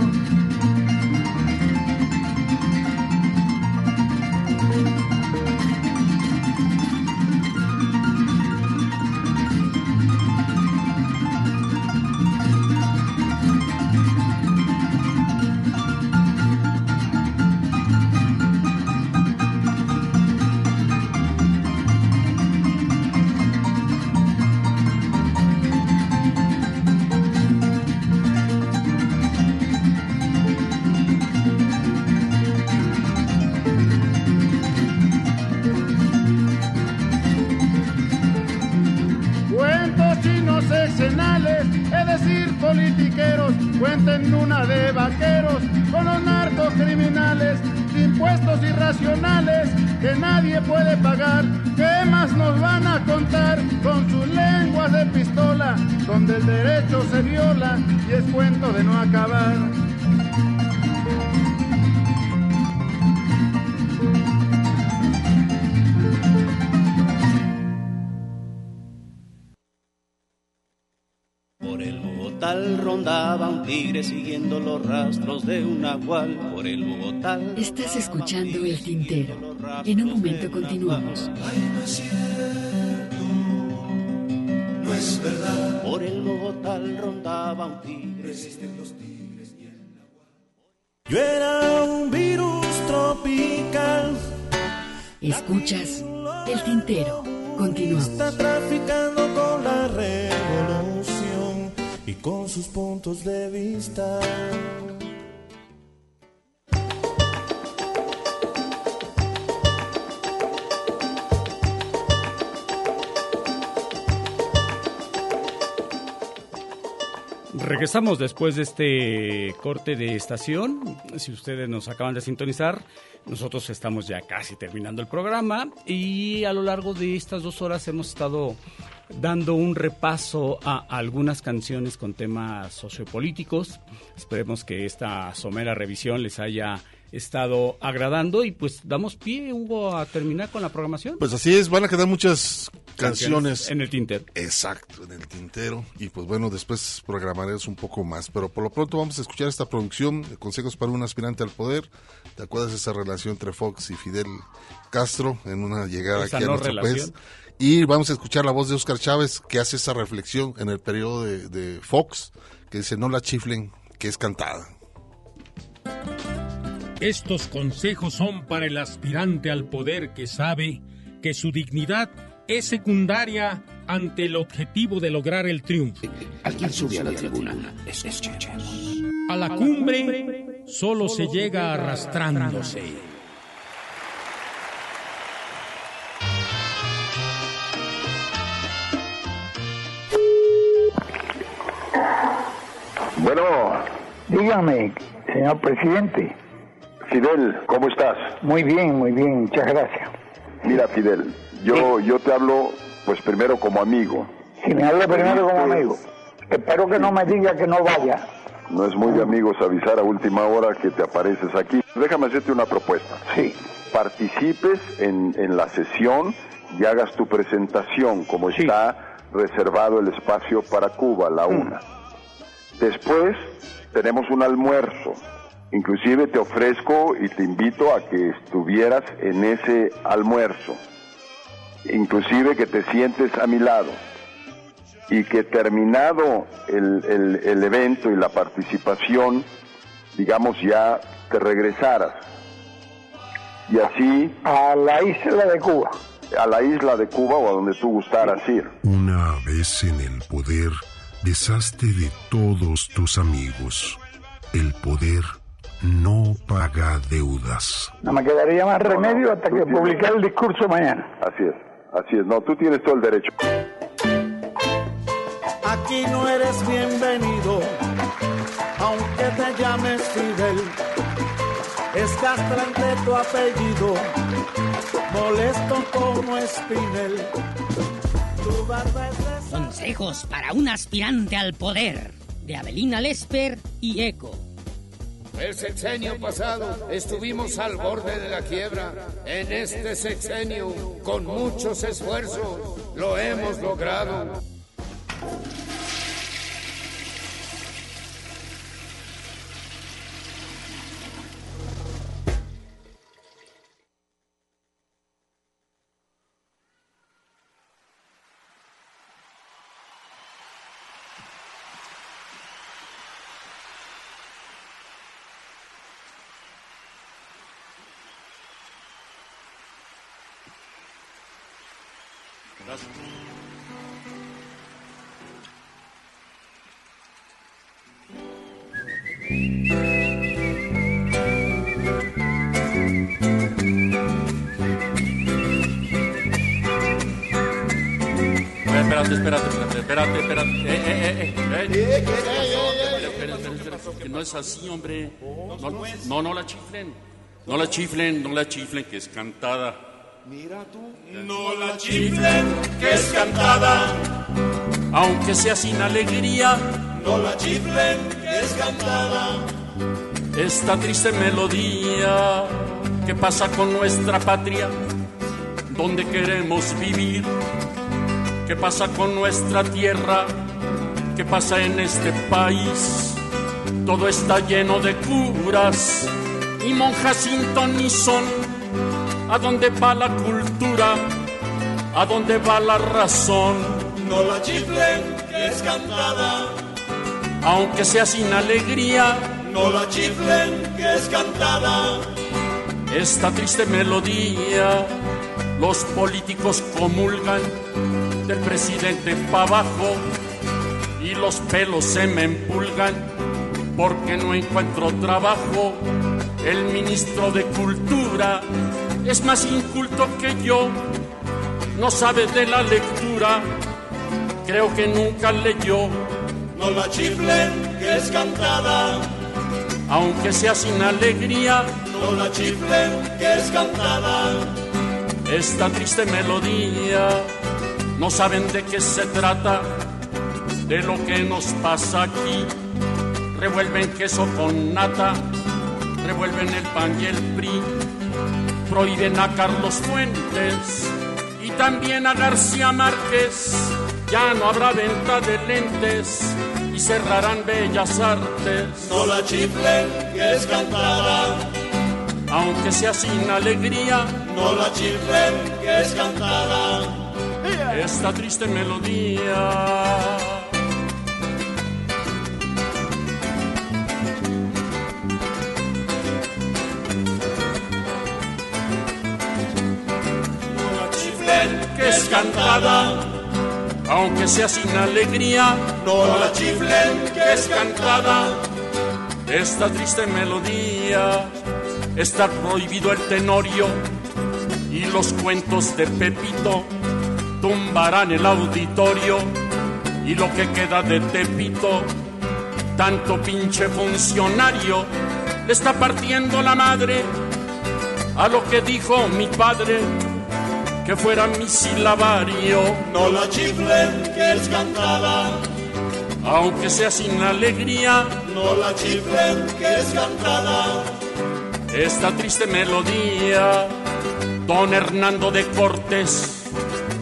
Tigre siguiendo los rastros de un nahual. Por el Bogotá.
Estás escuchando El Tintero. En un momento continuamos.
No es verdad. Por el Bogotá rondaba un tigre.
Yo era un virus tropical.
Escuchas El Tintero. Continuamos.
Está traficando con sus puntos de vista.
Regresamos después de este corte de estación. Si ustedes nos acaban de sintonizar, nosotros estamos ya casi terminando el programa y a lo largo de estas dos horas hemos estado dando un repaso a algunas canciones con temas sociopolíticos. Esperemos que esta somera revisión les haya estado agradando y pues damos pie, Hugo, a terminar con la programación.
Pues así es, van a quedar muchas canciones.
en el tintero.
Exacto, en el tintero. Y pues bueno, después programaremos un poco más. Pero por lo pronto vamos a escuchar esta producción de Consejos para un aspirante al poder. ¿Te acuerdas de esa relación entre Fox y Fidel Castro en una llegada
Esa
aquí a nuestro
relación.
país? Y vamos a escuchar la voz de Oscar Chávez que hace esa reflexión en el periodo de, de Fox, que dice no la chiflen, que es cantada.
Estos consejos son para el aspirante al poder que sabe que su dignidad es secundaria ante el objetivo de lograr el triunfo.
Alguien sube a la tribuna. Escuchemos.
A la cumbre solo se llega arrastrándose.
Bueno, dígame, señor presidente.
Fidel, ¿cómo estás?
Muy bien, muy bien, muchas gracias.
Mira, Fidel, yo, yo te hablo, pues primero como amigo.
Si me habla primero como amigo, espero que no me diga que no vaya.
No es muy de amigos avisar a última hora que te apareces aquí. Déjame hacerte una propuesta.
Sí.
Participes en, en la sesión y hagas tu presentación como está reservado el espacio para Cuba, la una. Después tenemos un almuerzo. Inclusive te ofrezco y te invito a que estuvieras en ese almuerzo. Inclusive que te sientes a mi lado. Y que terminado el, el- el evento y la participación, digamos ya te regresaras. Y así...
A la isla de Cuba.
A la isla de Cuba o a donde tú gustaras ir.
Una vez en el poder, deshazte de todos tus amigos. El poder no paga deudas.
No me quedaría más remedio hasta que publique el discurso mañana.
Así es, así es. No, tú tienes todo el derecho.
Aquí no eres bienvenido, aunque te llames Fidel. Es castrante tu apellido, molesto como Espinel. Tu barba es de
Consejos para un aspirante al poder de Abelina Lesper y Eco.
El sexenio pasado estuvimos al borde de la quiebra. En este sexenio, con muchos esfuerzos, lo hemos logrado.
Eh, eh, eh, eh, eh.
que no es así, hombre. No, no, no la chiflen. No la chiflen, no la chiflen, que es cantada.
Mira tú.
No la chiflen, que es cantada. Aunque sea sin alegría,
No la chiflen, que es cantada.
esta triste melodía que pasa con nuestra patria, donde queremos vivir. ¿Qué pasa con nuestra tierra? ¿Qué pasa en este país? Todo está lleno de curas y monjas sin ton ni son. ¿A dónde va la cultura? ¿A dónde va la razón?
No la chiflen, que es cantada.
Aunque sea sin alegría,
No la chiflen, que es cantada.
esta triste melodía, los políticos comulgan del presidente para abajo y los pelos se me empulgan porque no encuentro trabajo. El ministro de Cultura es más inculto que yo, no sabe de la lectura, creo que nunca leyó,
No la chiflen, que es cantada.
aunque sea sin alegría.
No la chiflen, que es cantada.
esta triste melodía. No saben de qué se trata, de lo que nos pasa aquí. Revuelven queso con nata, revuelven el pan y el PRI. Prohíben a Carlos Fuentes y también a García Márquez. Ya no habrá venta de lentes y cerrarán bellas artes.
No la chiflen, que es cantada.
Aunque sea sin alegría,
No la chiflen, que es cantada.
Esta triste melodía. Que es cantada, aunque sea sin alegría.
No la chiflen,
que es cantada, esta triste melodía. Está prohibido el tenorio y los cuentos de Pepito tumbarán el auditorio y lo que queda de Tepito. Tanto pinche funcionario le está partiendo la madre a lo que dijo mi padre que fuera mi silabario.
No la chiflen, que es cantada.
Aunque sea sin alegría,
No la chiflen, que es cantada.
esta triste melodía. Don Hernando de Cortés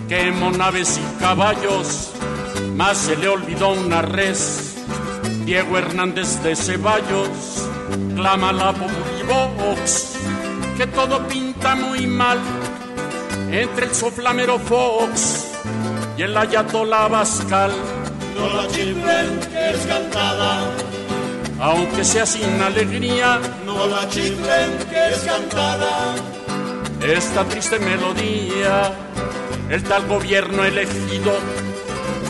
quemó naves y caballos, más se le olvidó una res. Diego Hernández de Ceballos clama la Vox que todo pinta muy mal entre el soflamero Fox y el Ayatollah Bascal.
No la chiflen, que es cantada.
Aunque sea sin alegría,
No la chiflen, que es cantada.
esta triste melodía. El tal gobierno elegido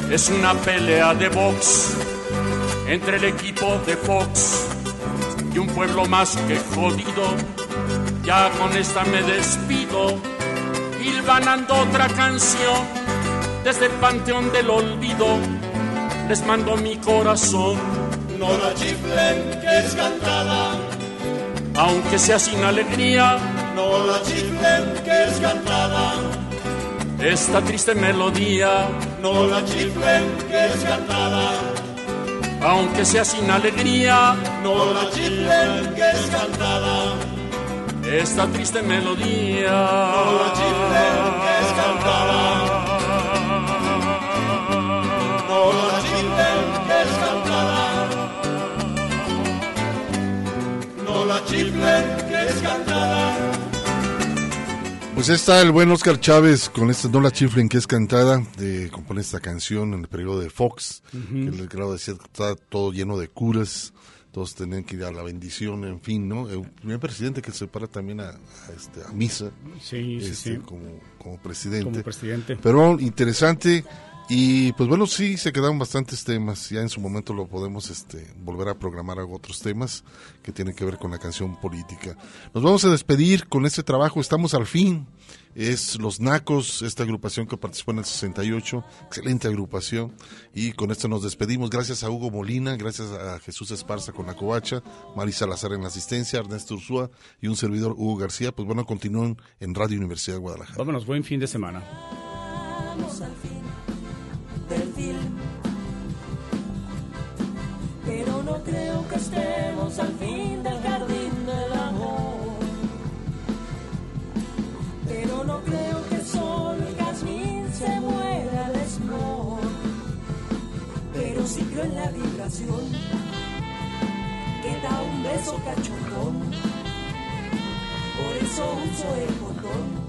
es una pelea de box entre el equipo de Fox y un pueblo más que jodido. Ya con esta me despido, hilvanando otra canción desde el panteón del olvido. Les mando mi corazón,
No la chiflen, que es cantada.
aunque sea sin alegría.
No la chiflen, que es cantada.
Esta triste melodía,
No la chiflen, que es cantada.
aunque sea sin alegría.
No la chiflen, que es cantada.
Esta triste melodía.
No la chiflen, que es cantada.
Pues está el buen Oscar Chávez con esta No la chiflen que es cantada, de compone esta canción en el periodo de Fox, que el grado decía que está todo lleno de curas, todos tenían que ir a la bendición, en fin, ¿no? El primer presidente que se para también a, a, este, a misa,
Sí, sí,
este,
sí.
Como, como presidente.
Como presidente.
Pero interesante Y pues bueno, sí, se quedaron bastantes temas. Ya en su momento lo podemos este, volver a programar a otros temas que tienen que ver con la canción política. Nos vamos a despedir con este trabajo. Estamos al fin. Es Los Nacos, esta agrupación que participó en el 68. Excelente agrupación. Y con esto nos despedimos. Gracias a Hugo Molina, gracias a Jesús Esparza con la covacha, Mari Salazar en la asistencia, Ernesto Ursúa y un servidor Hugo García. Pues bueno, continúen en Radio Universidad de Guadalajara.
Vámonos, buen fin de semana.
Vamos al fin del film. Pero no creo que estemos al fin del jardín del amor. Pero no creo que solo el jazmín se muera de esmor. Pero sí creo en la vibración que da un beso cachondón. Por eso uso el botón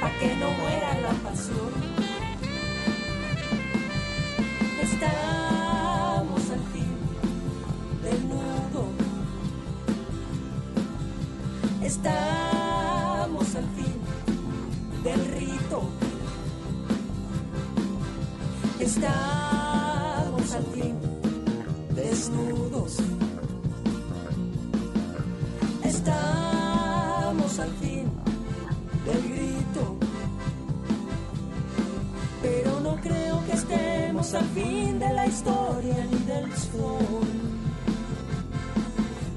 pa' que no muera la pasión. Estamos al fin del nudo. Estamos al fin del rito. Estamos al fin desnudos. Estamos al fin del grito. Pero no creo que estemos al fin de la historia ni del sol.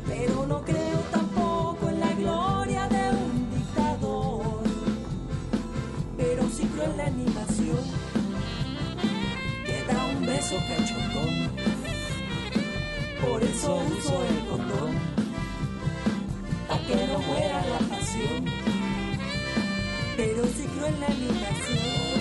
Pero no creo tampoco en la gloria de un dictador. Pero sí creo en la animación que da un beso cachondón. Por eso uso el condón, pa' que no muera la pasión pero sí creo en la animación.